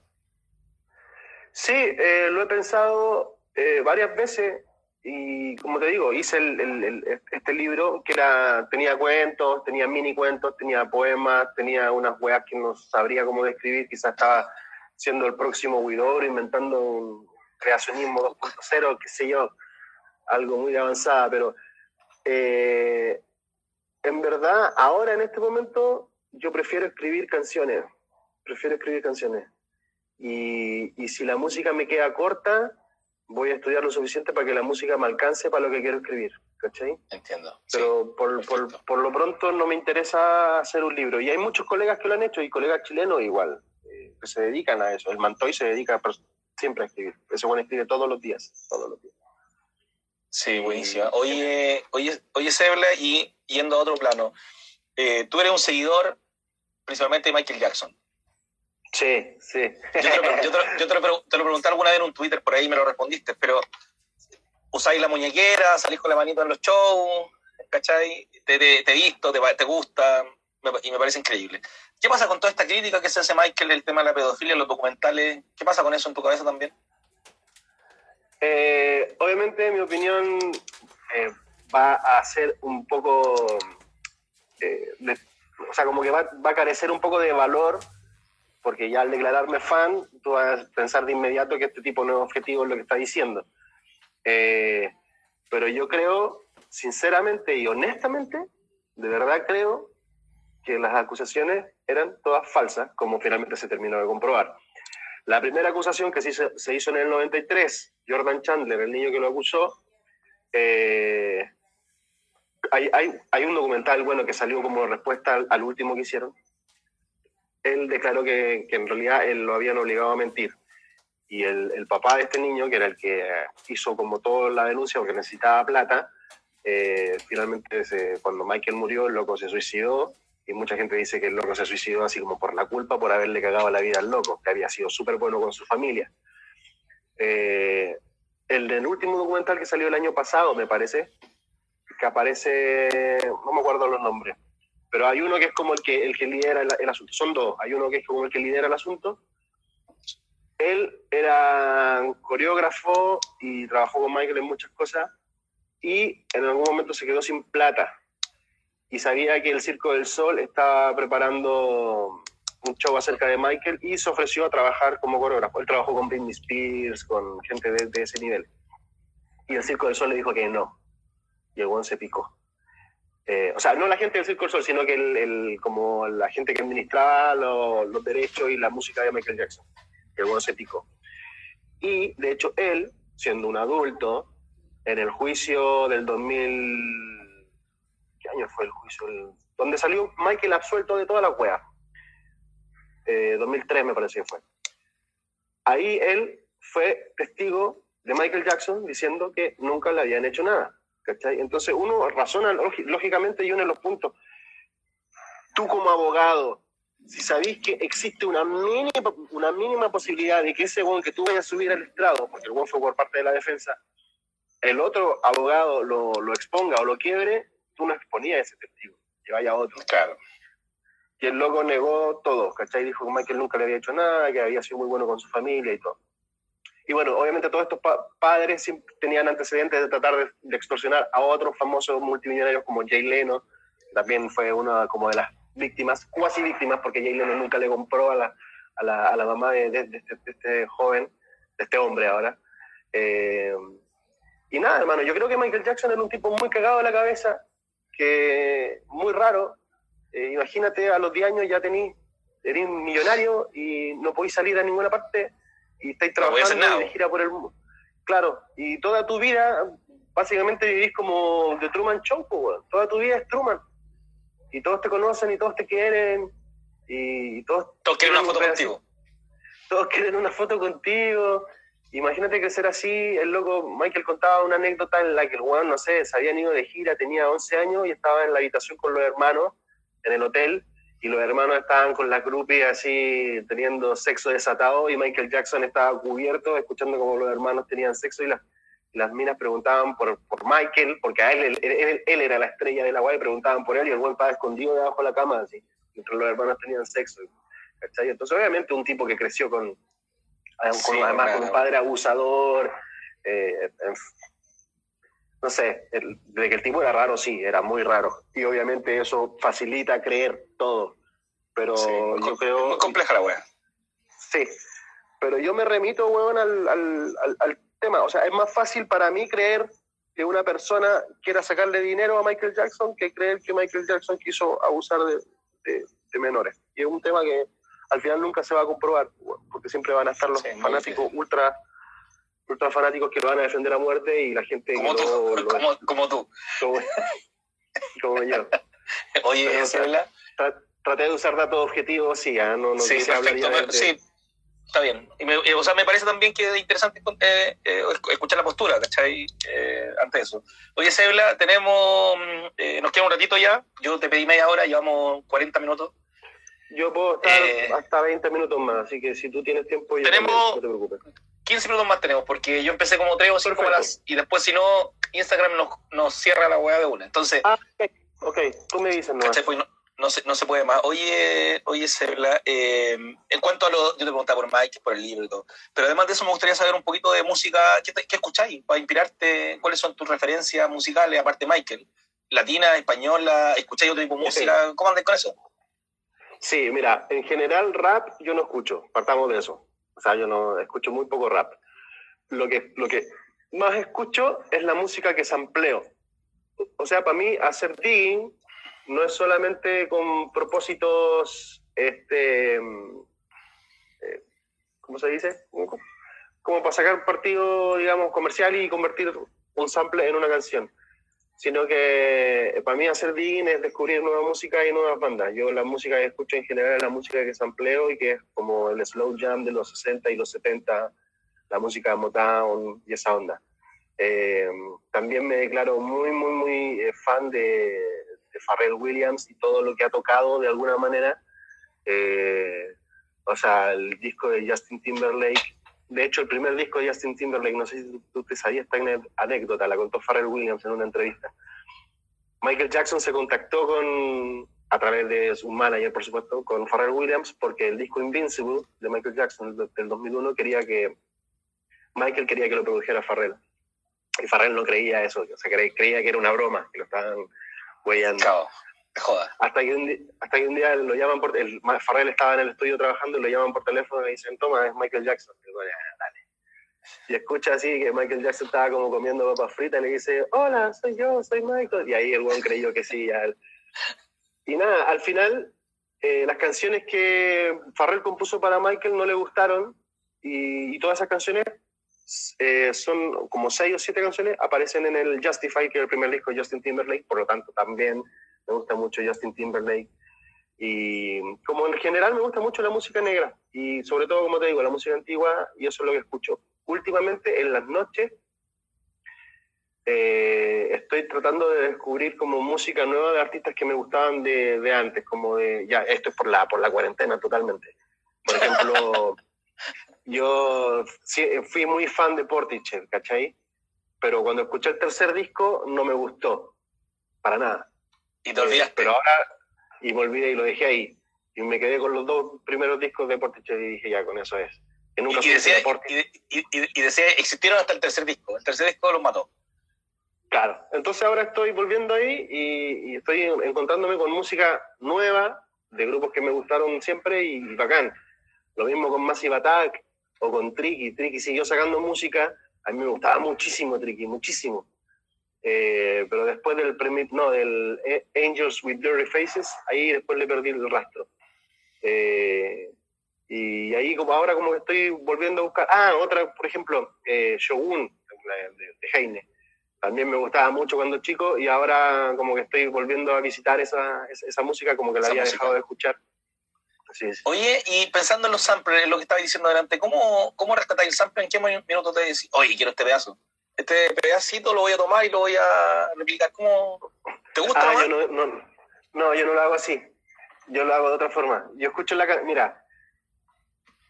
Sí, eh, lo he pensado eh, varias veces y como te digo, hice el- el- este libro que era, tenía cuentos, tenía mini cuentos, tenía poemas, tenía unas weas que no sabría cómo describir, quizás estaba siendo el próximo Widor, inventando un creacionismo 2.0, qué sé yo, algo muy avanzado, pero en verdad, ahora en este momento, yo prefiero escribir canciones, prefiero escribir canciones. Y, y si la música me queda corta, voy a estudiar lo suficiente para que la música me alcance para lo que quiero escribir, ¿cachai? Entiendo. Sí. Pero por, por, por lo pronto no me interesa hacer un libro. Y hay muchos colegas que lo han hecho y colegas chilenos igual, eh, que se dedican a eso. El Mantoy se dedica siempre a escribir. Ese bueno escribe todos los días, todos los días. Sí, buenísima. Oye, oye, oye Sebla, y yendo a otro plano, eh, tú eres un seguidor principalmente de Michael Jackson. Sí, sí. Yo, te lo, yo te lo- yo te lo te lo pregunté alguna vez en un Twitter, por ahí me lo respondiste, pero usáis la muñequera, salís con la manita en los shows, ¿cachai? Te, te, te he visto, te, te gusta, me y me parece increíble. ¿Qué pasa con toda esta crítica que se hace Michael, el tema de la pedofilia, los documentales? ¿Qué pasa con eso en tu cabeza también? Eh, obviamente mi opinión eh, va a ser un poco, eh, de- o sea, como que va, a carecer un poco de valor, porque ya al declararme fan, tú vas a pensar de inmediato que este tipo no es objetivo en lo que está diciendo. Pero yo creo, sinceramente y honestamente, de verdad creo que las acusaciones eran todas falsas, como finalmente se terminó de comprobar. La primera acusación que se hizo, en el 93, Jordan Chandler, el niño que lo acusó, eh, hay, un documental bueno que salió como respuesta al, último que hicieron. Él declaró que, en realidad él lo habían obligado a mentir. Y el, papá de este niño, que era el que hizo como toda la denuncia porque necesitaba plata, eh, finalmente cuando Michael murió, el loco se suicidó y mucha gente dice que el loco se suicidó así como por la culpa por haberle cagado la vida al loco, que había sido súper bueno con su familia. Eh, el del último documental que salió el año pasado, me parece, que aparece, no me acuerdo los nombres, pero hay uno que es como el que, el que lidera el, el asunto. Son dos, hay uno que es como el que lidera el asunto. Él era coreógrafo y trabajó con Michael en muchas cosas y en algún momento se quedó sin plata y sabía que el Circo del Sol estaba preparando un show acerca de Michael y se ofreció a trabajar como coreógrafo. Él trabajó con Britney Spears, con gente de, ese nivel. Y el Circo del Sol le dijo que no. Y el buen se picó. Eh, o sea, no la gente del Circo del Sol, sino que el, como la gente que administraba los, derechos y la música de Michael Jackson. Que luego se picó. Y de hecho, él, siendo un adulto, en el juicio del 2000. ¿Qué año fue el juicio? donde salió Michael absuelto de toda la cueva. 2003 me parece que fue. Ahí él fue testigo de Michael Jackson diciendo que nunca le habían hecho nada. Entonces uno razona lógicamente y une los puntos. Tú como abogado, si sabéis que existe una mínima, una mínima posibilidad de que ese buen que tú vayas a subir al estrado, porque el buen fue por parte de la defensa, el otro abogado lo, lo exponga o lo quiebre, tú no exponías a ese testigo, que vaya otro. Claro. Y el loco negó todo, ¿cachai? Dijo que Michael nunca le había hecho nada, que había sido muy bueno con su familia y todo. Y bueno, obviamente todos estos padres tenían antecedentes de tratar de, extorsionar a otros famosos multimillonarios como Jay Leno, que también fue una como de las víctimas, cuasi víctimas, porque Jay Leno nunca le compró a la, a la, a la mamá de, de, este, este, joven, de este hombre ahora. Eh, y nada, hermano, yo creo que Michael Jackson era un tipo muy cagado de la cabeza, que muy raro. Eh, imagínate, a los 10 años ya tenéis, eres millonario y no podéis salir a ninguna parte y estáis trabajando de gira por el mundo. Claro, y toda tu vida, básicamente vivís como The Truman Show, toda tu vida es Truman. Y todos te conocen y todos te quieren. Y todos, todos quieren una foto contigo. Todos quieren una foto contigo. Imagínate que ser así, el loco Michael contaba una anécdota en la que el weón, no sé, se habían ido de gira, tenía 11 años y estaba en la habitación con los hermanos en el hotel y los hermanos estaban con la groupie así teniendo sexo desatado y Michael Jackson estaba cubierto escuchando como los hermanos tenían sexo y las, minas preguntaban por, por Michael, porque a él, él, él, era la estrella de la guay, preguntaban por él y el buen estaba escondido debajo de la cama así, mientras los hermanos tenían sexo. Entonces obviamente un tipo que creció con, además con un padre abusador, eh, no sé, de que el tipo era raro, sí, era muy raro. Y obviamente eso facilita creer todo. Pero yo creo. Muy compleja la weá. Sí. Pero yo me remito, weón, al, al, al, tema. O sea, es más fácil para mí creer que una persona quiera sacarle dinero a Michael Jackson que creer que Michael Jackson quiso abusar de, de, menores. Y es un tema que al final nunca se va a comprobar, porque siempre van a estar los fanáticos ultra ultra fanáticos que lo van a defender a muerte y la gente como tú, como, tú. Como, yo. Oye traté de usar datos objetivos sí ¿ah? no, no sí perfecto sí está bien. Y me, o sea me parece también que es interesante eh, eh, escuchar la postura ¿cachai? Eh, ante eso. Oye Sebla tenemos mm, nos queda un ratito ya. Yo te pedí media hora llevamos 40 minutos yo puedo estar hasta 20 minutos más, así que si tú tienes tiempo, tenemos, no te preocupes. 15 minutos más tenemos, porque yo empecé como 3 o 5 horas y después si no, Instagram nos, nos cierra la weá de una. Entonces... Ah, ok, tú me dices, pues no. no, se, no se puede más. Oye, oye, Sebla, eh, en cuanto a lo, yo te preguntaba por Mike, por el libro y todo, pero además de eso me gustaría saber un poquito de música, ¿qué, qué escucháis? Para inspirarte, ¿cuáles son tus referencias musicales, aparte de Michael? ¿Latina, española? ¿Escucháis otro tipo de música? ¿Cómo andas con eso? Sí, mira, en general rap yo no escucho, partamos de eso. O sea, yo no escucho muy poco rap. Lo que, lo que más escucho es la música que sampleo. O sea, para mí hacer digging no es solamente con propósitos, este, eh, ¿cómo se dice? Como para sacar partido, digamos, comercial y convertir un sample en una canción sino que para mí hacer digging es descubrir nueva música y nuevas bandas. Yo la música que escucho en general es la música que sampleo y que es como el slow jam de los 60 y los 70, la música de Motown y esa onda. Eh, también me declaro muy, muy, muy eh, fan de, de, Pharrell Williams y todo lo que ha tocado de alguna manera. Eh, o sea, el disco de Justin Timberlake de hecho, el primer disco de Justin Timberlake, no sé si tú te sabías esta anécdota, la contó Pharrell Williams en una entrevista. Michael Jackson se contactó con, a través de su manager, por supuesto, con Pharrell Williams, porque el disco Invincible de Michael Jackson del 2001 quería que, Michael quería que lo produjera Pharrell. Y Pharrell no creía eso, o sea, creía que era una broma, que lo estaban huellando. Hasta que, un, hasta que un día lo llaman por... El, Farrell estaba en el estudio trabajando y lo llaman por teléfono y dicen, toma, es Michael Jackson. Y dale. y escucha así que Michael Jackson estaba como comiendo papas fritas y le dice, hola, soy yo, soy Michael. Y ahí el buen creyó que sí. Y nada, al final eh, las canciones que Farrell compuso para Michael no le gustaron y, todas esas canciones eh, son como seis o siete canciones, aparecen en el Justify, que es el primer disco de Justin Timberlake, por lo tanto también me gusta mucho Justin Timberlake. Y como en general me gusta mucho la música negra y sobre todo, como te digo, la música antigua y eso es lo que escucho. Últimamente en las noches eh, estoy tratando de descubrir como música nueva de artistas que me gustaban de, de, antes, como de, ya, esto es por la, por la cuarentena totalmente. Por ejemplo, yo fui muy fan de Portishead, ¿cachai? Pero cuando escuché el tercer disco no me gustó, para nada. Y te olvidaste. pero ahora, y me olvidé y lo dejé ahí. Y me quedé con los dos primeros discos de Portishead y dije, ya, con eso es. Que nunca y, decía, y, y, decía, existieron hasta el tercer disco. El tercer disco los mató. Claro, entonces ahora estoy volviendo ahí y, estoy encontrándome con música nueva de grupos que me gustaron siempre y, bacán. Lo mismo con Massive Attack o con Tricky. Tricky siguió sacando música. A mí me gustaba muchísimo Tricky, muchísimo. Eh, pero después del no, del Angels with Dirty Faces, ahí después le perdí el rastro. Eh, y ahí como ahora como que estoy volviendo a buscar. Ah, otra, por ejemplo, eh, Shogun de, de Heine también me gustaba mucho cuando chico y ahora como que estoy volviendo a visitar esa, esa, música como que la había dejado de escuchar. Oye, y pensando en los samples, lo que estaba diciendo adelante, ¿cómo, cómo rescatáis el sample? ¿En qué minuto te decís, oye, quiero este pedazo? Este pedacito lo voy a tomar y lo voy a replicar. ¿Cómo te gusta? Ah, yo no, no, no, yo no lo hago así. Yo lo hago de otra forma. Yo escucho la... Mira,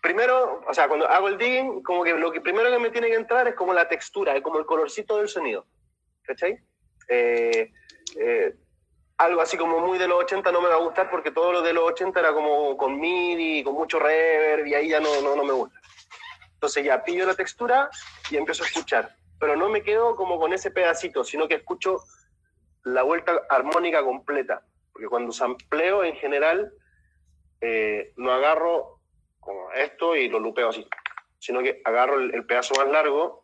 primero, o sea, cuando hago el digging, como que lo que primero que me tiene que entrar es como la textura, es como el colorcito del sonido. ¿cachai? Eh, eh, algo así como muy de los 80 no me va a gustar porque todo lo de los 80 era como con MIDI, con mucho reverb y ahí ya no, no, no me gusta. Entonces ya pillo la textura y empiezo a escuchar. Pero no me quedo como con ese pedacito, sino que escucho la vuelta armónica completa. Porque cuando sampleo en general eh, no agarro como esto y lo lupeo así, sino que agarro el pedazo más largo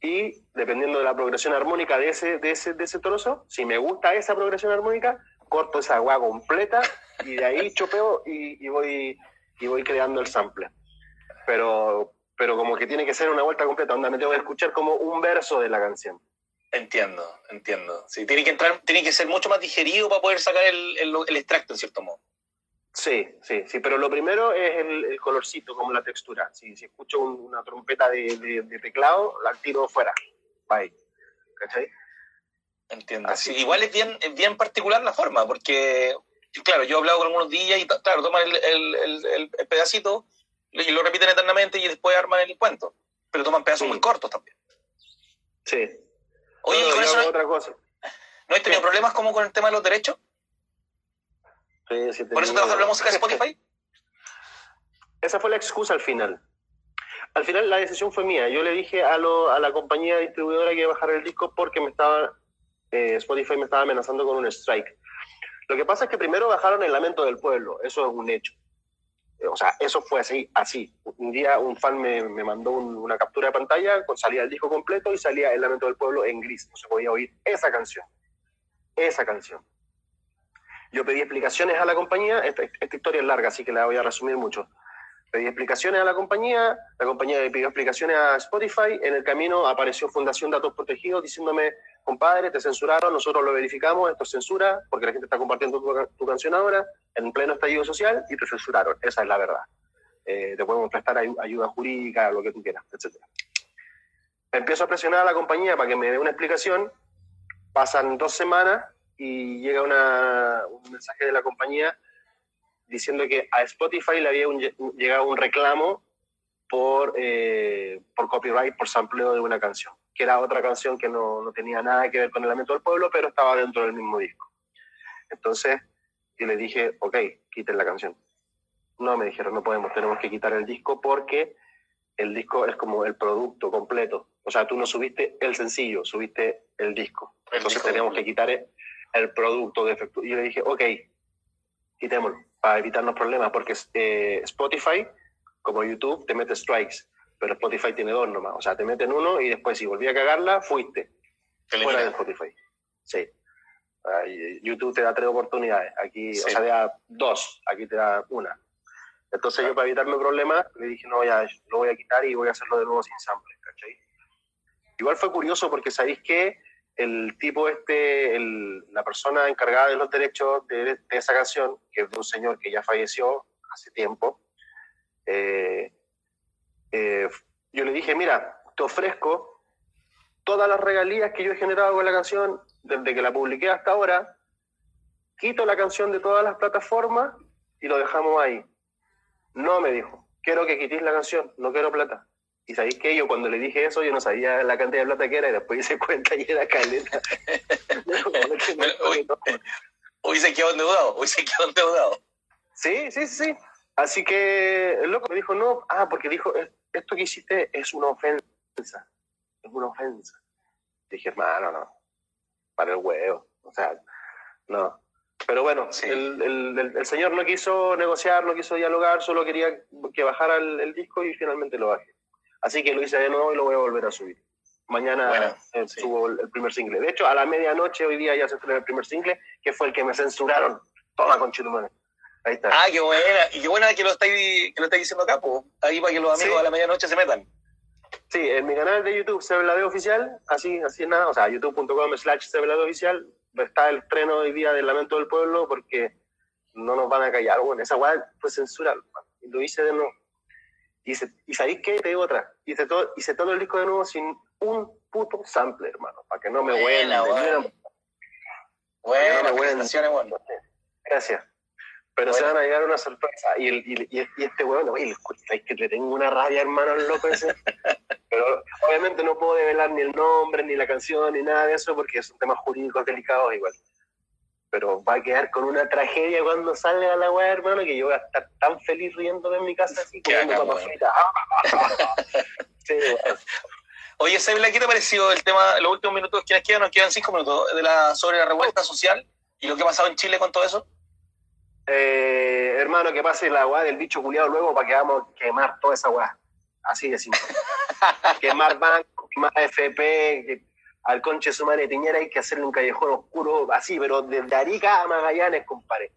y dependiendo de la progresión armónica de ese, de ese, de ese trozo, si me gusta esa progresión armónica, corto esa agua completa y de ahí chopeo y, voy, y voy creando el sample. Pero, pero como que tiene que ser una vuelta completa, donde me tengo que escuchar como un verso de la canción. Entiendo, entiendo. Sí, tiene que entrar, tiene que ser mucho más digerido para poder sacar el, el, el extracto, en cierto modo. Sí, sí, sí, pero lo primero es el, colorcito, como la textura. Si, si escucho una trompeta de, de, teclado, la tiro fuera. Bye. ¿Cachai? Entiendo. Así. igual es bien, es bien particular la forma, porque, claro, yo he hablado con algunos días y, claro, toman el, el, el, pedacito y lo repiten eternamente y después arman el cuento. Pero toman pedazos muy cortos también. Sí. Oye, y con eso. No, otra cosa. ¿No has tenido problemas como con el tema de los derechos? ¿Por eso te a la música de Spotify? Esa fue la excusa al final. Al final la decisión fue mía. Yo le dije a, lo, a la compañía distribuidora que iba a bajar el disco porque me estaba, eh, Spotify me estaba amenazando con un strike. Lo que pasa es que primero bajaron el Lamento del Pueblo. Eso es un hecho. O sea, eso fue así, así. Un día un fan me, me mandó una captura de pantalla, salía el disco completo y salía el Lamento del Pueblo en gris. No se podía oír esa canción. Esa canción. Yo pedí explicaciones a la compañía, esta, historia es larga, así que la voy a resumir mucho. Pedí explicaciones a la compañía, la compañía me pidió explicaciones a Spotify, en el camino apareció Fundación Datos Protegidos diciéndome, compadre, te censuraron, nosotros lo verificamos, esto es censura, porque la gente está compartiendo tu, canción ahora, en pleno estallido social, y te censuraron, esa es la verdad. Eh, te podemos prestar ayuda jurídica, lo que tú quieras, etc. Empiezo a presionar a la compañía para que me dé una explicación, pasan dos semanas y llega un mensaje de la compañía diciendo que a Spotify le había llegado un reclamo por, eh, por copyright, por sampleo de una canción, que era otra canción que no, no, tenía nada que ver con el lamento del pueblo, pero estaba dentro del mismo disco. Entonces, yo le dije, ok, quiten la canción. No, me dijeron, no podemos, tenemos que quitar el disco porque el disco es como el producto completo. O sea, tú no subiste el sencillo, subiste el disco. Entonces tenemos que quitar el producto defectuoso. Y yo le dije, ok, quitémoslo para evitarnos problemas, porque eh, Spotify, como YouTube, te mete strikes. Pero Spotify tiene dos nomás. O sea, te meten uno y después si volví a cagarla, fuiste. Fuera de Spotify. Sí. YouTube te da tres oportunidades. Aquí, o sea, te da dos. Aquí te da una. Entonces yo para evitarme problemas le dije, no, ya lo voy a quitar y voy a hacerlo de nuevo sin sample, ¿cachai? Igual fue curioso porque sabéis que el tipo este, la persona encargada de los derechos de, esa canción, que es de un señor que ya falleció hace tiempo, eh, eh, yo le dije, mira, te ofrezco todas las regalías que yo he generado con la canción desde que la publiqué hasta ahora, quito la canción de todas las plataformas y lo dejamos ahí. No, me dijo, quiero que quitéis la canción, no quiero plata. Y sabéis que yo cuando le dije eso, yo no sabía la cantidad de plata que era y después hice cuenta y era caleta. hoy, se quedó endeudado, hoy se quedó endeudado. Sí, sí, sí. Así que el loco me dijo, no, ah, porque dijo, esto que hiciste es una ofensa, es una ofensa. Dije, hermano, no, para el huevo, o sea, no. Pero bueno, el, el, señor no quiso negociar, no quiso dialogar, solo quería que bajara el, disco y finalmente lo bajé. Así que lo hice de nuevo y lo voy a volver a subir. Mañana eh, subo el, primer single. De hecho, a la medianoche hoy día ya se estrena el primer single, que fue el que me censuraron. Toma, conchetumane. Ahí está. Ah, qué buena. Y qué buena que lo estáis, que lo estáis diciendo acá, pues. Ahí para que los amigos a la medianoche se metan. Sí, en mi canal de YouTube, Sebelade Oficial, así, así es nada, o sea, youtube.com slash Sebelade Oficial, está el estreno hoy día del Lamento del Pueblo porque no nos van a callar, bueno, esa weá fue censura, lo hice de nuevo. Y, y ¿sabéis qué? Te digo otra, hice todo, hice todo el disco de nuevo sin un puto sample, hermano, para que no me huela. Bueno, bueno. Gracias. Pero se van a llegar una sorpresa. Y, y, y este weón, oye, es que le tengo una rabia, hermano, al loco ese. Pero obviamente no puedo develar ni el nombre, ni la canción, ni nada de eso, porque son temas jurídicos delicados igual. Pero va a quedar con una tragedia cuando salga la weá, hermano, que yo voy a estar tan feliz riéndome en mi casa así, comiendo papas fritas. sí, Oye, Sebla, ¿qué te ha parecido el tema, los últimos minutos que nos quedan? Nos quedan cinco minutos, de la, sobre la revuelta social y lo que ha pasado en Chile con todo eso. Eh, hermano, que pase la weá del bicho culiado luego para que vamos a quemar toda esa weá. Así de simple. quemar banco, quemar FP, al conche su madre Tiñera hay que hacerle un callejón oscuro, así, pero desde Arica a Magallanes, compadre.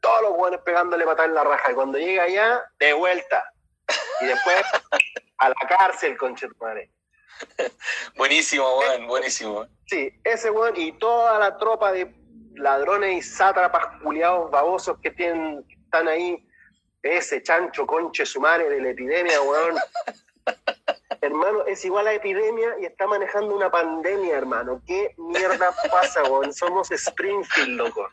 Todos los buenos pegándole patar en la raja. Y cuando llega allá, de vuelta. Y después a la cárcel, conche su madre. buenísimo, weón, buenísimo. Sí, ese weón y toda la tropa de ladrones y sátrapas culiados babosos que tienen, están ahí, ese chancho conche su madre de la epidemia, weón. hermano, es igual a epidemia y está manejando una pandemia, hermano. ¿Qué mierda pasa, weón? Somos Springfield, loco.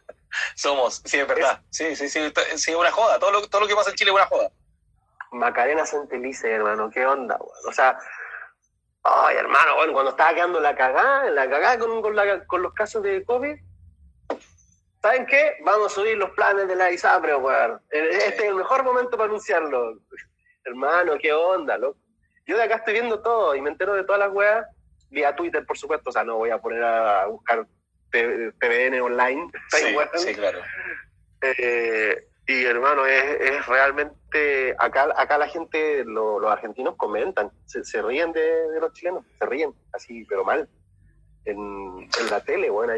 Somos, sí, es verdad. sí, sí, sí, sí, una joda. Todo lo, todo lo que pasa en Chile es una joda. Macarena Santelice, hermano, ¿qué onda, weón? O sea, ay, hermano, bueno, cuando estaba quedando la cagada, la cagada con, con los casos de COVID, ¿saben qué? Vamos a subir los planes de la ISAPRE, weón. Este es el mejor momento para anunciarlo. Hermano, qué onda, loco. Yo de acá estoy viendo todo y me entero de todas las weas, vía Twitter, por supuesto. O sea, no voy a poner a buscar PBN online. Sí, claro. Eh, y hermano, es, realmente. Acá, acá la gente, los argentinos comentan, se, ríen de, los chilenos, se ríen, así, pero mal. En, en la tele, bueno,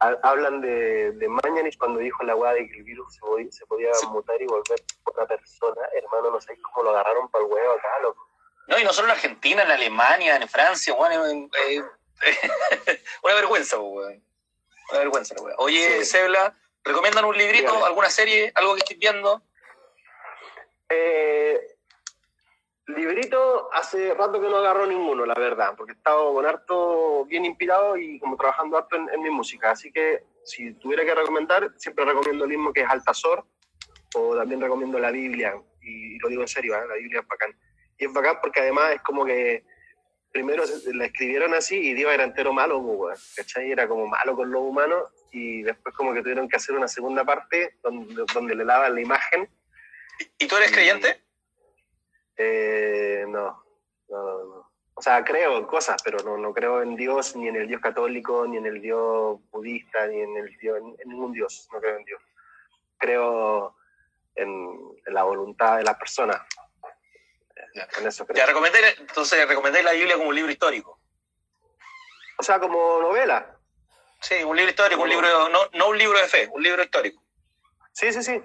hablan de, de Mañanis cuando dijo la weá de que el virus se podía, se podía mutar y volver otra persona. Hermano, no sé cómo lo agarraron para el huevo acá, loco. No, y no solo en Argentina, en Alemania, en Francia, bueno, eh, una vergüenza, weón. Una vergüenza, weón. Oye, Sebla, ¿recomiendan un librito, alguna serie, algo que estés viendo? Eh, Librito, hace rato que no agarro ninguno, la verdad, porque he estado con harto bien inspirado y como trabajando harto en, mi música. Así que si tuviera que recomendar, siempre recomiendo el mismo que es Altazor, o también recomiendo la Biblia, y, lo digo en serio, ¿eh? la Biblia es bacán. Y es bacán porque además es como que primero la escribieron así y Dios era entero malo, pues, ¿cachai? Era como malo con los humanos y después como que tuvieron que hacer una segunda parte donde, donde le lavan la imagen. ¿Y tú eres creyente? Eh, no, no, no. O sea, creo en cosas, pero no, no creo en Dios, ni en el Dios católico, ni en el Dios budista, ni en el Dios, en ningún Dios. No creo en Dios. Creo en, la voluntad de la persona. eso Ya, recomendé, entonces recomendé la Biblia como un libro histórico. O sea, como novela. Sí, un libro histórico, un libro, no, no un libro de fe, un libro histórico. Sí, sí, sí.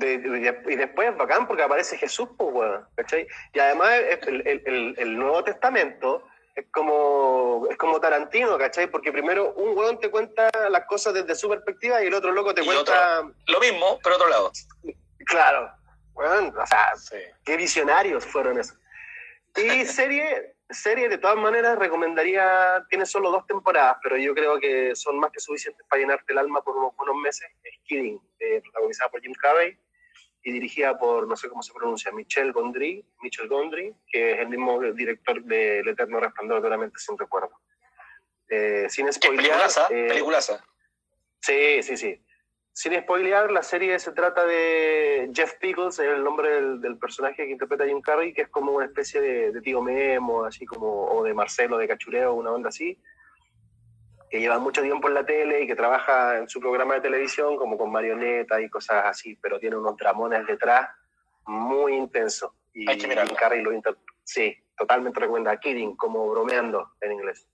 Y después es bacán porque aparece Jesús, pues, ¿cachai? Y además el, el, el, Nuevo Testamento es como, es como Tarantino, ¿cachai? Porque primero un weón te cuenta las cosas desde su perspectiva y el otro loco te cuenta... lo mismo, pero otro lado. Claro. Bueno, o sea, qué visionarios fueron esos. Y serie, serie de todas maneras recomendaría, tiene solo dos temporadas, pero yo creo que son más que suficientes para llenarte el alma por unos buenos meses. Es Kidding, eh, protagonizada por Jim Carrey y dirigida por, no sé cómo se pronuncia, Michel Gondry, Michel Gondry, que es el mismo director de El Eterno Resplandor de la Mente sin Recuerdo. Eh, sin spoiler. Eh, Sí, sí, sí. Sin spoilear, la serie se trata de Jeff Pickles, es el nombre del, personaje que interpreta Jim Carrey, que es como una especie de, tío Memo, así como, o de Marcelo de Cachureo, una onda así, que lleva mucho tiempo en la tele y que trabaja en su programa de televisión como con marionetas y cosas así, pero tiene unos dramones detrás muy intensos. Y Jim Carrey lo. Sí, totalmente recomienda Kidding, como bromeando en inglés.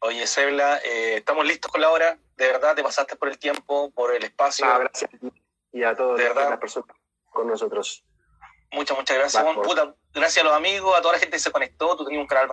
Oye, Sebla, eh, estamos listos con la hora. De verdad, te pasaste por el tiempo, por el espacio. Ah, gracias. Y a todas las personas con nosotros. Muchas, muchas gracias. gracias a los amigos, a toda la gente que se conectó. Tú tenías un canal